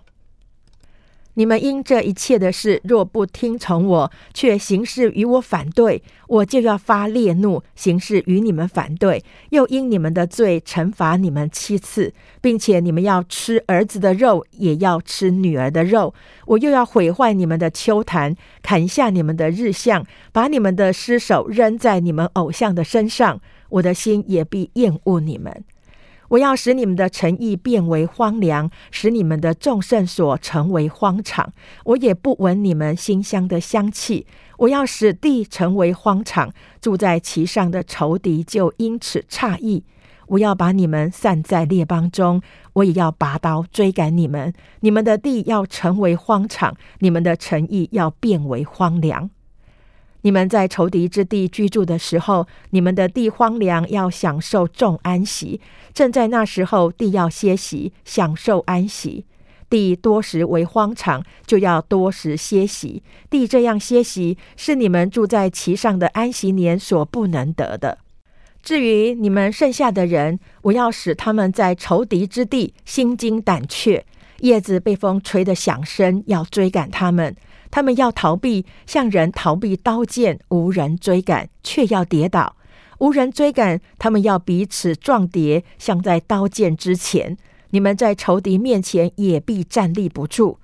Speaker 1: 你们因这一切的事，若不听从我，却行事与我反对，我就要发烈怒，行事与你们反对，又因你们的罪惩罚你们七次，并且你们要吃儿子的肉，也要吃女儿的肉。我又要毁坏你们的秋坛，砍下你们的日像，把你们的尸首扔在你们偶像的身上。我的心也必厌恶你们。我要使你们的诚意变为荒凉，使你们的众圣所成为荒场。我也不闻你们馨香的香气。我要使地成为荒场，住在其上的仇敌就因此诧异。我要把你们散在列邦中，我也要拔刀追赶你们。你们的地要成为荒场，你们的诚意要变为荒凉。你们在仇敌之地居住的时候，你们的地荒凉，要享受众安息。正在那时候，地要歇息，享受安息。地多时为荒场，就要多时歇息。地这样歇息，是你们住在其上的安息年所不能得的。至于你们剩下的人，我要使他们在仇敌之地心惊胆怯，叶子被风吹得响声，要追赶他们。他们要逃避，像人逃避刀剑，无人追赶，却要跌倒；无人追赶，他们要彼此撞跌，像在刀剑之前。你们在仇敌面前也必站立不住。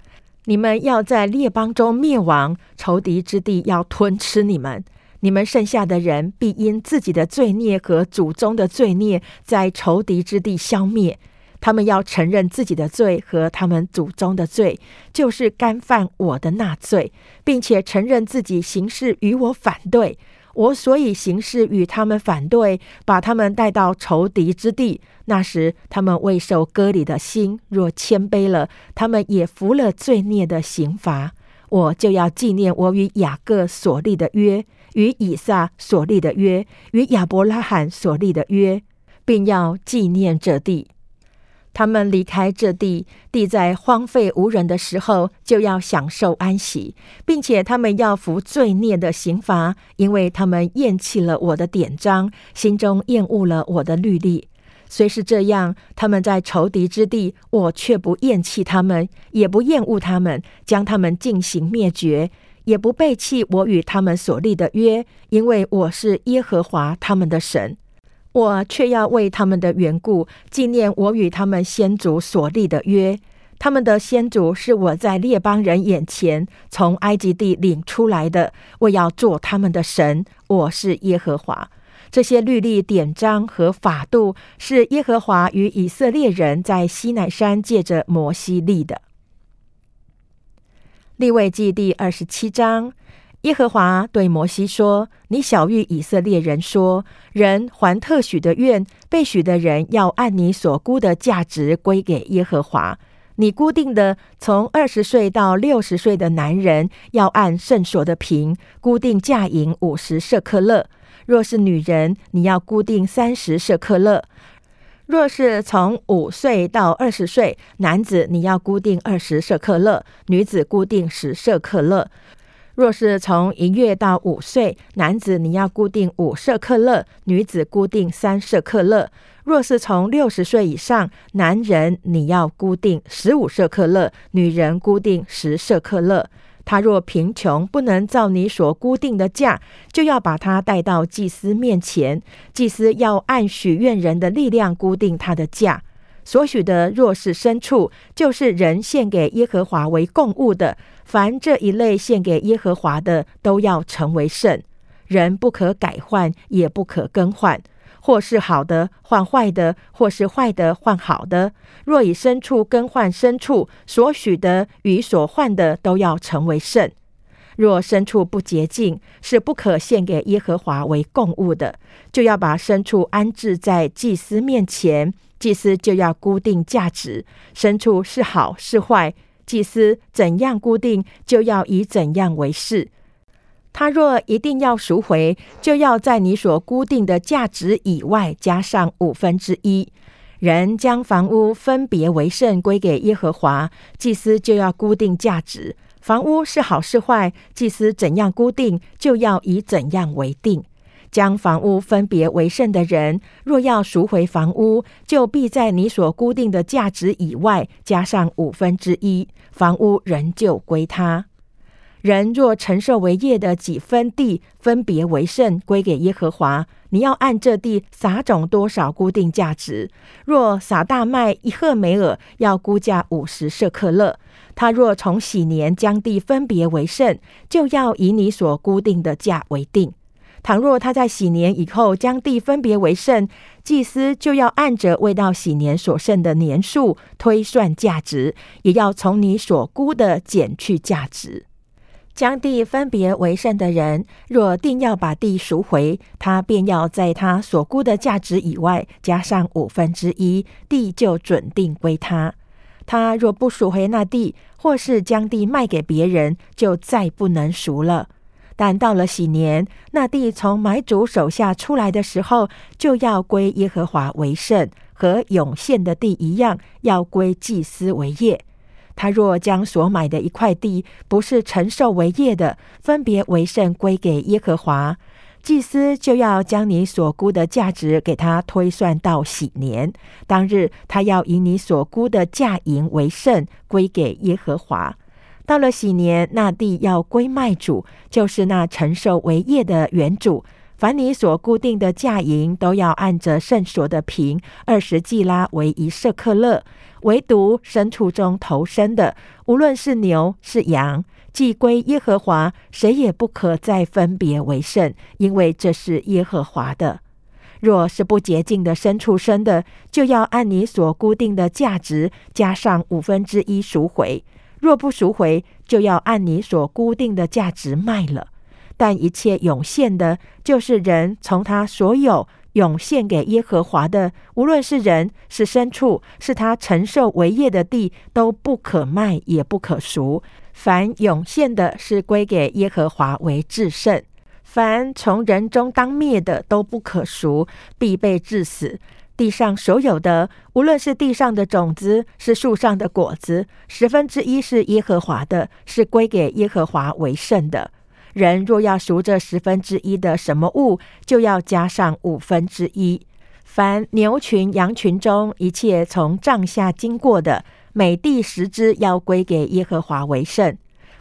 Speaker 1: 你们要在列邦中灭亡，仇敌之地要吞吃你们。你们剩下的人必因自己的罪孽和祖宗的罪孽，在仇敌之地消灭。他们要承认自己的罪和他们祖宗的罪，就是干犯我的那罪，并且承认自己行事与我反对。我所以行事与他们反对，把他们带到仇敌之地。那时，他们未受割礼的心若谦卑了，他们也服了罪孽的刑罚。我就要纪念我与雅各所立的约，与以撒所立的约，与亚伯拉罕所立的约，并要纪念这地。他们离开这地，地在荒废无人的时候，就要享受安息，并且他们要服罪孽的刑罚，因为他们厌弃了我的典章，心中厌恶了我的律例。虽是这样，他们在仇敌之地，我却不厌弃他们，也不厌恶他们，将他们进行灭绝，也不背弃我与他们所立的约，因为我是耶和华他们的神。我却要为他们的缘故纪念我与他们先祖所立的约。他们的先祖是我在列邦人眼前从埃及地领出来的，我要做他们的神。我是耶和华。这些律例典章和法度是耶和华与以色列人在西乃山借着摩西立的。立位记第二十七章。耶和华对摩西说：“你小谕以色列人说，人还特许的愿，被许的人要按你所估的价值归给耶和华。你固定的从二十岁到六十岁的男人，要按圣所的平固定价银五十舍克勒；若是女人，你要固定三十舍克勒；若是从五岁到二十岁，男子你要固定二十舍克勒，女子固定十舍克勒。若是从一月到五岁，男子你要固定五舍克勒，女子固定三舍克勒；若是从六十岁以上，男人你要固定十五舍克勒，女人固定十舍克勒。他若贫穷，不能照你所固定的价，就要把他带到祭司面前，祭司要按许愿人的力量固定他的价。所许的若是牲畜，就是人献给耶和华为供物的。凡这一类献给耶和华的，都要成为圣。人不可改换，也不可更换，或是好的换坏的，或是坏的换好的。若以牲畜更换牲畜，所许的与所换的都要成为圣。若牲畜不洁净，是不可献给耶和华为供物的，就要把牲畜安置在祭司面前。祭司就要固定价值，牲畜是好是坏，祭司怎样固定，就要以怎样为是。他若一定要赎回，就要在你所固定的价值以外加上五分之一。人将房屋分别为圣归给耶和华，祭司就要固定价值。房屋是好是坏，祭司怎样固定，就要以怎样为定。将房屋分别为圣的人，若要赎回房屋，就必在你所固定的价值以外加上五分之一，房屋仍旧归他。人若承受为业的几分地分别为圣归给耶和华，你要按这地撒种多少固定价值。若撒大麦一赫梅尔，要估价五十舍克勒。他若从喜年将地分别为圣，就要以你所固定的价为定。倘若他在喜年以后将地分别为圣，祭司就要按着未到喜年所剩的年数推算价值，也要从你所估的减去价值。将地分别为圣的人，若定要把地赎回，他便要在他所估的价值以外加上五分之一，地就准定归他。他若不赎回那地，或是将地卖给别人，就再不能赎了。但到了喜年，那地从买主手下出来的时候，就要归耶和华为圣，和永现的地一样，要归祭司为业。他若将所买的一块地不是承受为业的，分别为圣归给耶和华，祭司就要将你所估的价值给他推算到喜年当日，他要以你所估的价银为圣归给耶和华。到了喜年，那地要归卖主，就是那承受为业的原主。凡你所固定的价银，都要按着圣所的平二十季拉为一舍克勒。唯独牲畜中投生的，无论是牛是羊，既归耶和华，谁也不可再分别为圣，因为这是耶和华的。若是不洁净的牲畜生的，就要按你所固定的价值加上五分之一赎回。若不赎回，就要按你所固定的价值卖了。但一切涌现的，就是人从他所有涌现给耶和华的，无论是人是牲畜，是他承受为业的地，都不可卖，也不可赎。凡涌现的，是归给耶和华为至圣；凡从人中当灭的，都不可赎，必被致死。地上所有的，无论是地上的种子，是树上的果子，十分之一是耶和华的，是归给耶和华为圣的。人若要赎这十分之一的什么物，就要加上五分之一。凡牛群、羊群中一切从帐下经过的，每地十只要归给耶和华为圣，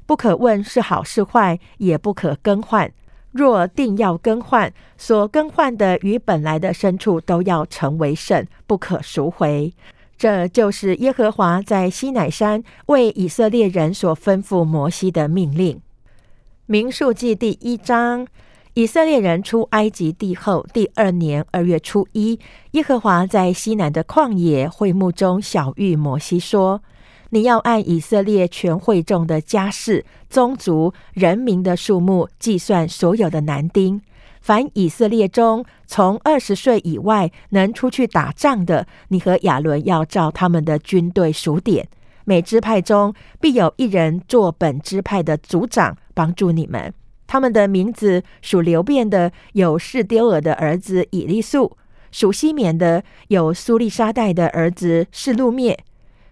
Speaker 1: 不可问是好是坏，也不可更换。若定要更换，所更换的与本来的牲畜都要成为圣，不可赎回。这就是耶和华在西乃山为以色列人所吩咐摩西的命令。民数记第一章：以色列人出埃及地后第二年二月初一，耶和华在西南的旷野会幕中小谕摩西说。你要按以色列全会众的家世、宗族、人民的数目计算所有的男丁。凡以色列中从二十岁以外能出去打仗的，你和亚伦要照他们的军队数点。每支派中必有一人做本支派的族长，帮助你们。他们的名字属流变的有士丢尔的儿子以利素，属西缅的有苏利沙代的儿子示路灭，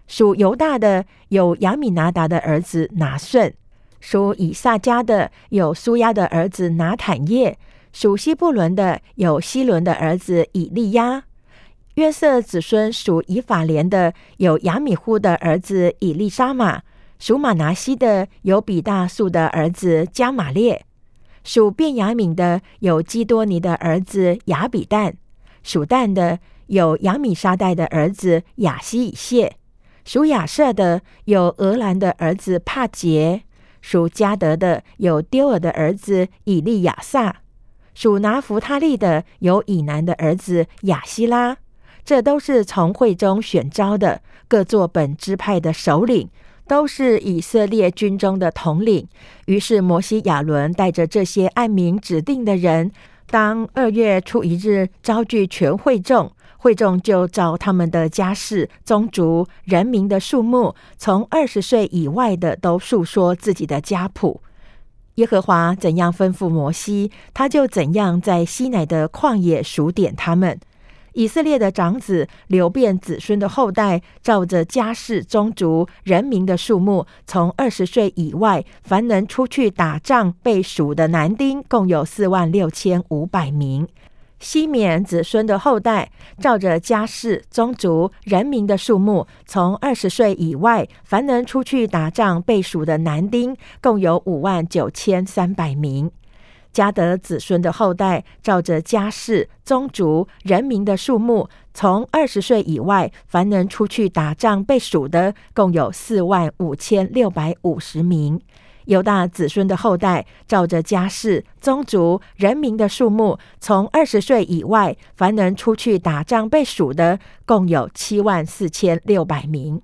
Speaker 1: 属犹大的有亚米拿达的儿子拿顺，属以萨迦的有苏亚的儿子拿坦叶，属西布伦的有希伦的儿子以利亚。约瑟子孙属以法莲的有亚米呼的儿子以利沙玛，属马拿西的有比大素的儿子加玛列，属便雅敏的有基多尼的儿子雅比旦，属旦的有亚米沙代的儿子雅西以谢，属亚瑟的有俄兰的儿子帕杰，属加德的有丢尔的儿子以利亚撒，属拿弗他利的有以南的儿子亚希拉。这都是从会中选招的，各作本支派的首领，都是以色列军中的统领。于是摩西亚伦带着这些按名指定的人，当二月初一日招聚全会众，会众就照他们的家世、宗族、人民的数目，从二十岁以外的都述说自己的家谱。耶和华怎样吩咐摩西，他就怎样在西乃的旷野数点他们。以色列的长子流变子孙的后代，照着家世、宗族、人民的数目，从二十岁以外，凡能出去打仗被数的男丁，共有四万六千五百名。西缅子孙的后代，照着家世、宗族、人民的数目，从二十岁以外，凡能出去打仗被数的男丁，共有五万九千三百名。加德子孙的后代，照着家世、宗族、人民的数目，从二十岁以外，凡能出去打仗被数的，共有四万五千六百五十名。犹大子孙的后代，照着家世、宗族、人民的数目，从二十岁以外，凡能出去打仗被数的，共有七万四千六百名。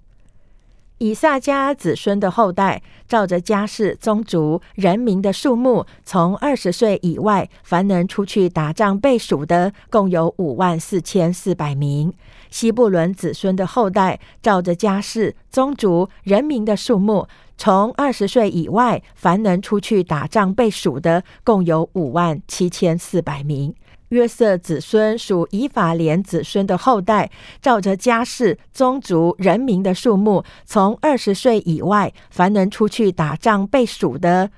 Speaker 1: 以撒家子孙的后代，照着家世、宗族、人民的数目，从二十岁以外，凡能出去打仗被数的，共有五万四千四百名。希布伦子孙的后代，照着家世、宗族、人民的数目，从二十岁以外，凡能出去打仗被数的，共有五万七千四百名。约瑟子孙属以法莲子孙的后代，照着家世、宗族、人民的数目，从二十岁以外，凡能出去打仗被数的，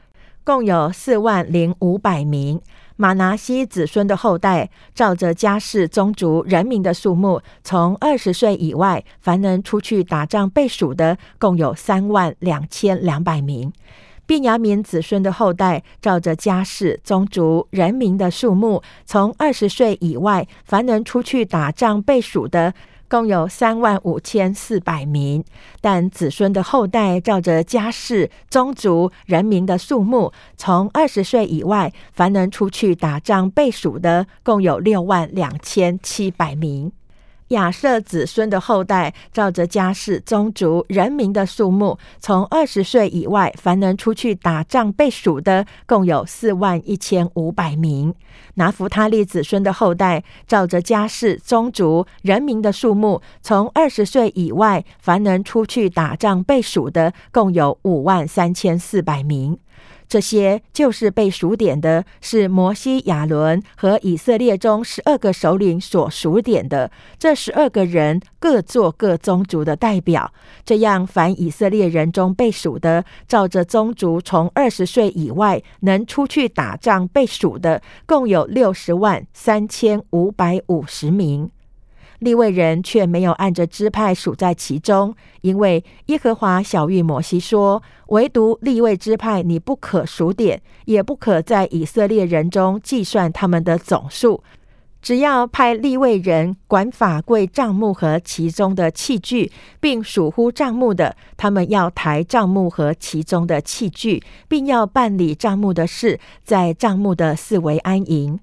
Speaker 1: 共有四万零五百名。马拿西子孙的后代，照着家世、宗族、人民的数目，从二十岁以外，凡能出去打仗被数的，共有三万两千两百名。便雅悯子孙的后代，照着家世、宗族、人民的数目，从二十岁以外，凡能出去打仗被数的，共有三万五千四百名。但子孙的后代，照着家世、宗族、人民的数目，从二十岁以外，凡能出去打仗被数的，共有六万两千七百名。亚瑟子孙的后代，照着家世、宗族、人民的数目，从二十岁以外，凡能出去打仗被数的，共有四万一千五百名。拿弗他利子孙的后代，照着家世、宗族、人民的数目，从二十岁以外，凡能出去打仗被数的，共有五万三千四百名。这些就是被数点的，是摩西、亚伦和以色列中十二个首领所数点的。这十二个人各做各宗族的代表。这样，凡以色列人中被数的，照着宗族从二十岁以外能出去打仗被数的，共有六十万三千五百五十名。立位人却没有按着支派数在其中，因为耶和华小谕摩西说：“唯独立位支派，你不可数点，也不可在以色列人中计算他们的总数。只要派立位人管法柜账目和其中的器具，并属乎账目的，他们要抬账目和其中的器具，并要办理账目的事，在账目的四围安营。”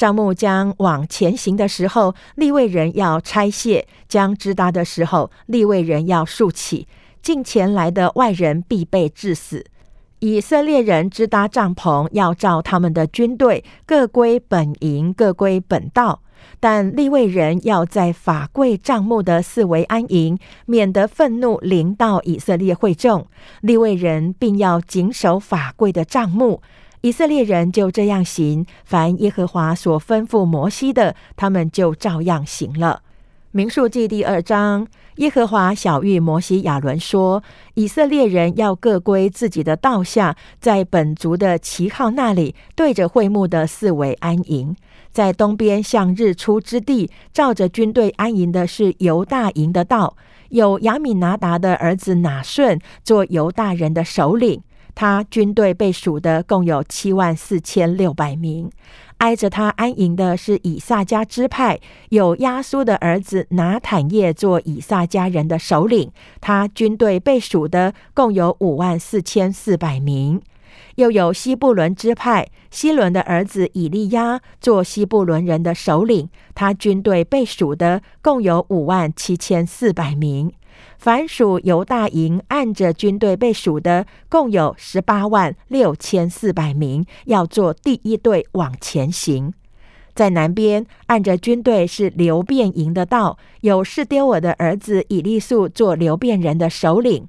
Speaker 1: 帐幕将往前行的时候，立位人要拆卸；将支搭的时候，立位人要竖起。近前来的外人必被致死。以色列人支搭帐篷，要照他们的军队，各归本营，各归本道。但立位人要在法柜帐幕的四围安营，免得愤怒临到以色列会众。立位人并要谨守法柜的帐幕。以色列人就这样行，凡耶和华所吩咐摩西的，他们就照样行了。民数记第二章，耶和华小谕摩西、亚伦说：“以色列人要各归自己的道下，在本族的旗号那里，对着会幕的四围安营。在东边向日出之地，照着军队安营的是犹大营的道，有亚米拿达的儿子拿顺做犹大人的首领。他军队被数的共有七万四千六百名。”挨着他安营的是以撒家支派，有亚苏的儿子拿坦叶做以撒家人的首领。他军队被数的共有五万四千四百名。又有西布伦支派，西伦的儿子以利亚做西布伦人的首领。他军队被数的共有五万七千四百名。凡属犹大营，按着军队被数的，共有十八万六千四百名，要做第一队往前行。在南边，按着军队是流变营的道，有士丢我的儿子以利素做流变人的首领。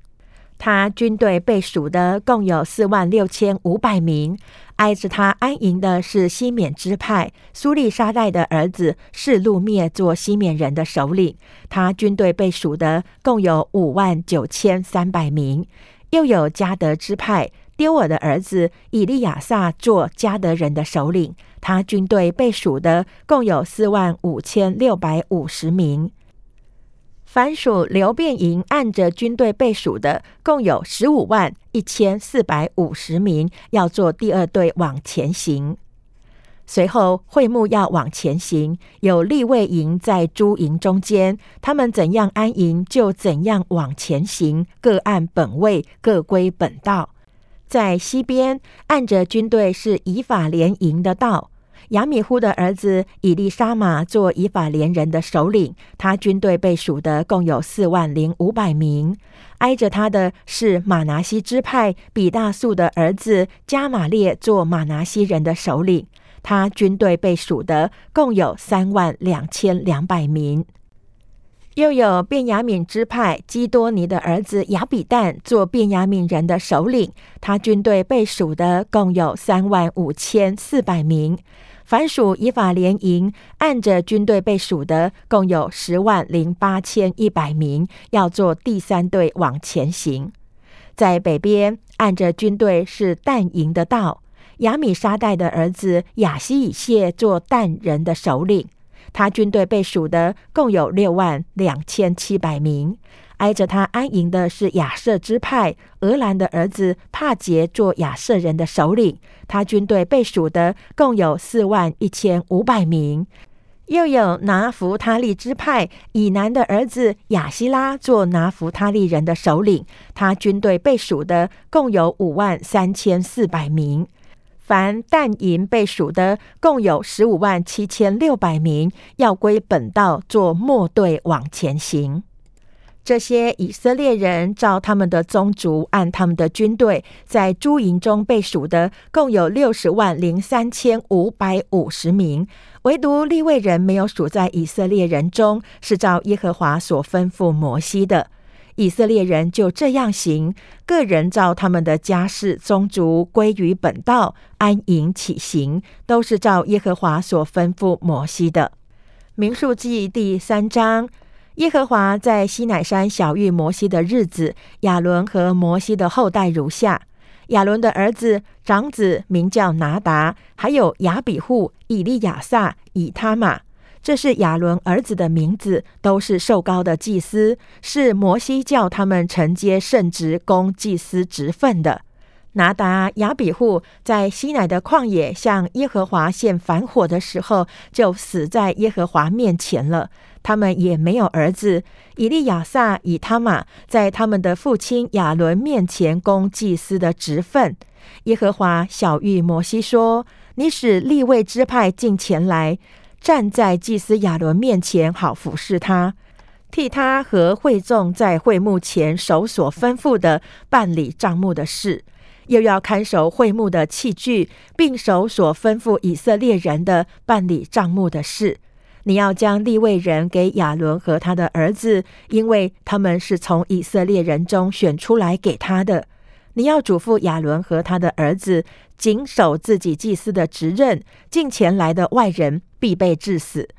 Speaker 1: 他军队被数的共有四万六千五百名，挨着他安营的是西缅支派苏利沙代的儿子示路灭做西缅人的首领。他军队被数的共有五万九千三百名，又有加德支派丢尔的儿子以利亚撒做加德人的首领。他军队被数的共有四万五千六百五十名。凡属流变营，按着军队被数的，共有十五万一千四百五十名，要做第二队往前行。随后会幕要往前行，有立位营在诸营中间，他们怎样安营，就怎样往前行，各按本位，各归本道。在西边，按着军队是以法连营的道。亚米呼的儿子以利沙玛做以法连人的首领，他军队被数的共有四万零五百名。挨着他的是马拿西支派比大素的儿子加玛列做马拿西人的首领，他军队被数的共有三万两千两百名。又有便雅敏支派基多尼的儿子亚比旦做便雅敏人的首领，他军队被数的共有三万五千四百名。凡属以法联营，按着军队被数的，共有十万零八千一百名，要做第三队往前行。在北边，按着军队是但营的道，亚米沙代的儿子亚西以谢做但人的首领，他军队被数的共有六万两千七百名。挨着他安营的是亚瑟支派俄兰的儿子帕杰做亚瑟人的首领，他军队被数的共有四万一千五百名。又有拿弗他利支派以南的儿子亚希拉做拿弗他利人的首领，他军队被数的共有五万三千四百名。凡但营被数的共有十五万七千六百名，要归本道做末队往前行。这些以色列人照他们的宗族，按他们的军队，在诸营中被数的，共有六十万零三千五百五十名。唯独利未人没有数在以色列人中，是照耶和华所吩咐摩西的。以色列人就这样行，个人照他们的家世宗族归于本道，安营起行，都是照耶和华所吩咐摩西的。民数记第三章。耶和华在西乃山小遇摩西的日子，亚伦和摩西的后代如下：亚伦的儿子长子名叫拿达，还有亚比户、以利亚撒、以他玛，这是亚伦儿子的名字，都是受高的祭司，是摩西叫他们承接圣职、供祭司职分的。拿达亚比户在西乃的旷野向耶和华献反火的时候，就死在耶和华面前了。他们也没有儿子。以利亚撒、以他玛在他们的父亲亚伦面前供祭司的职分。耶和华小谕摩西说：“你使立位支派进前来，站在祭司亚伦面前，好服侍他，替他和会众在会幕前守所吩咐的办理账目的事。”又要看守会幕的器具，并守所吩咐以色列人的办理账目的事。你要将立位人给亚伦和他的儿子，因为他们是从以色列人中选出来给他的。你要嘱咐亚伦和他的儿子，谨守自己祭司的职任，近前来的外人必被致死。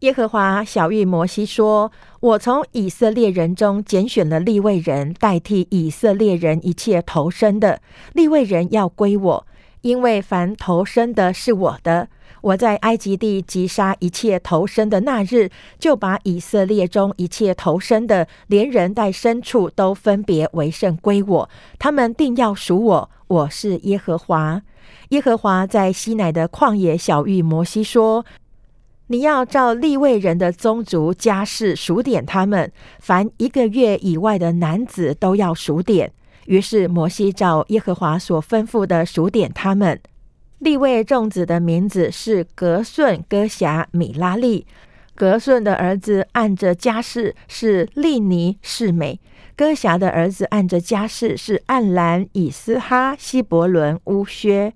Speaker 1: 耶和华小谕摩西说：“我从以色列人中拣选了立位人，代替以色列人一切投生的立位人要归我，因为凡投生的是我的。我在埃及地击杀一切投生的那日，就把以色列中一切投生的，连人带牲畜都分别为圣归我。他们定要属我，我是耶和华。耶和华在西乃的旷野小谕摩西说。”你要照立位人的宗族家世数点他们，凡一个月以外的男子都要数点。于是摩西照耶和华所吩咐的数点他们。立位众子的名字是格顺、哥辖、米拉利。格顺的儿子按着家世是利尼、士美；哥辖的儿子按着家世是暗兰、以斯哈、希伯伦、乌薛。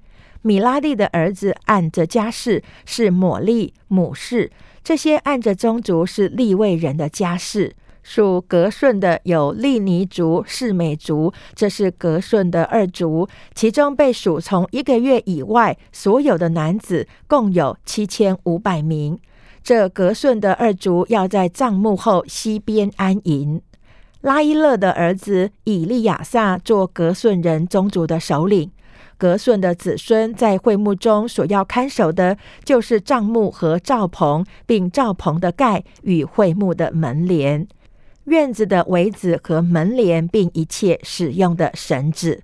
Speaker 1: 米拉利的儿子按着家世是抹利、母氏，这些按着宗族是利位人的家世。属格顺的有利尼族、士美族，这是格顺的二族。其中被数从一个月以外所有的男子共有七千五百名。这格顺的二族要在帐幕后西边安营。拉伊勒的儿子以利亚撒做格顺人宗族的首领。格顺的子孙在会幕中所要看守的，就是帐幕和帐篷，并帐篷的盖与会幕的门帘、院子的围子和门帘，并一切使用的绳子。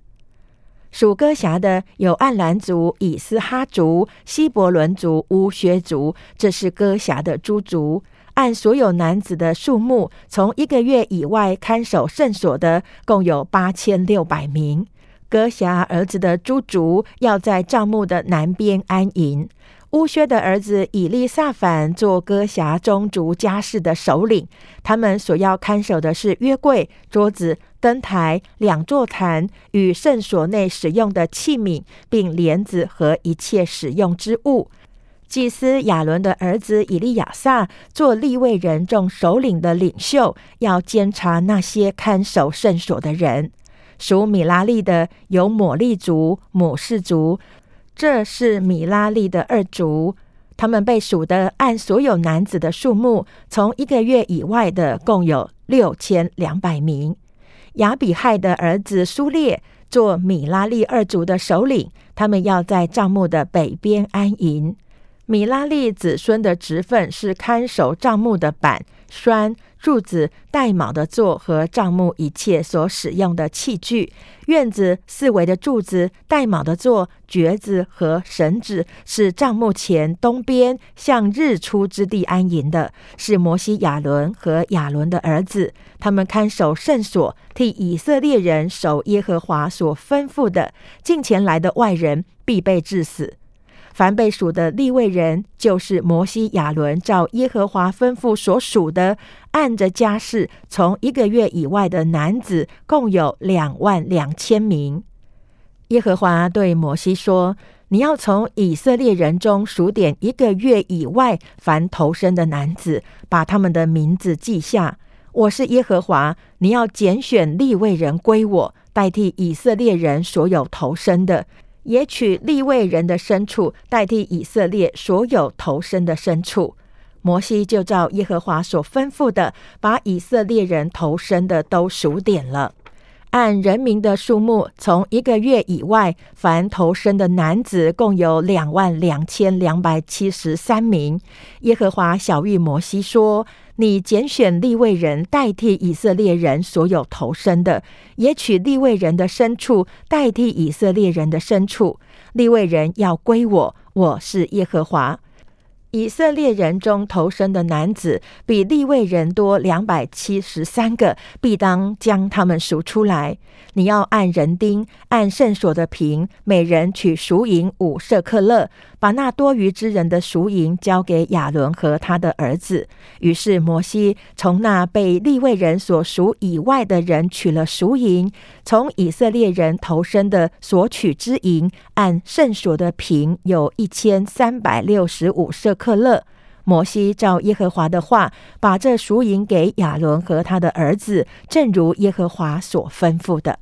Speaker 1: 属歌辖的有暗兰族、以斯哈族、希伯伦族、乌薛族，这是歌辖的诸族。按所有男子的数目，从一个月以外看守圣所的，共有八千六百名。哥辖儿子的诸族要在帐幕的南边安营。乌薛的儿子以利撒反做哥辖中族家事的首领。他们所要看守的是约柜、桌子、灯台、两座坛与圣所内使用的器皿，并帘子和一切使用之物。祭司亚伦的儿子以利亚撒做立位人众首领的领袖，要监察那些看守圣所的人。属米拉利的有抹利族、母氏族，这是米拉利的二族。他们被数的按所有男子的数目，从一个月以外的共有六千两百名。亚比亥的儿子苏列做米拉利二族的首领，他们要在帐幕的北边安营。米拉利子孙的职分是看守帐幕的板栓。柱子、带卯的座和帐幕一切所使用的器具，院子四围的柱子、带卯的座、橛子和绳子，是帐幕前东边向日出之地安营的，是摩西、亚伦和亚伦的儿子，他们看守圣所，替以色列人守耶和华所吩咐的。近前来的外人必被致死。凡被数的立位人，就是摩西、亚伦照耶和华吩咐所属的，按着家世从一个月以外的男子，共有两万两千名。耶和华对摩西说：“你要从以色列人中数点一个月以外凡投生的男子，把他们的名字记下。我是耶和华，你要拣选立位人归我，代替以色列人所有投生的。”也取立位人的牲畜代替以色列所有投生的牲畜。摩西就照耶和华所吩咐的，把以色列人投生的都数点了。按人民的数目，从一个月以外，凡投生的男子共有两万两千两百七十三名。耶和华小谕摩西说：“你拣选立位人代替以色列人所有投身的，也取立位人的牲畜代替以色列人的牲畜。立位人要归我，我是耶和华。”以色列人中投生的男子比利未人多两百七十三个，必当将他们赎出来。你要按人丁，按圣所的平，每人取赎银五舍克勒，把那多余之人的赎银交给亚伦和他的儿子。于是摩西从那被利未人所赎以外的人取了赎银，从以色列人投生的所取之银，按圣所的平有一千三百六十五舍。克勒，摩西照耶和华的话，把这赎银给亚伦和他的儿子，正如耶和华所吩咐的。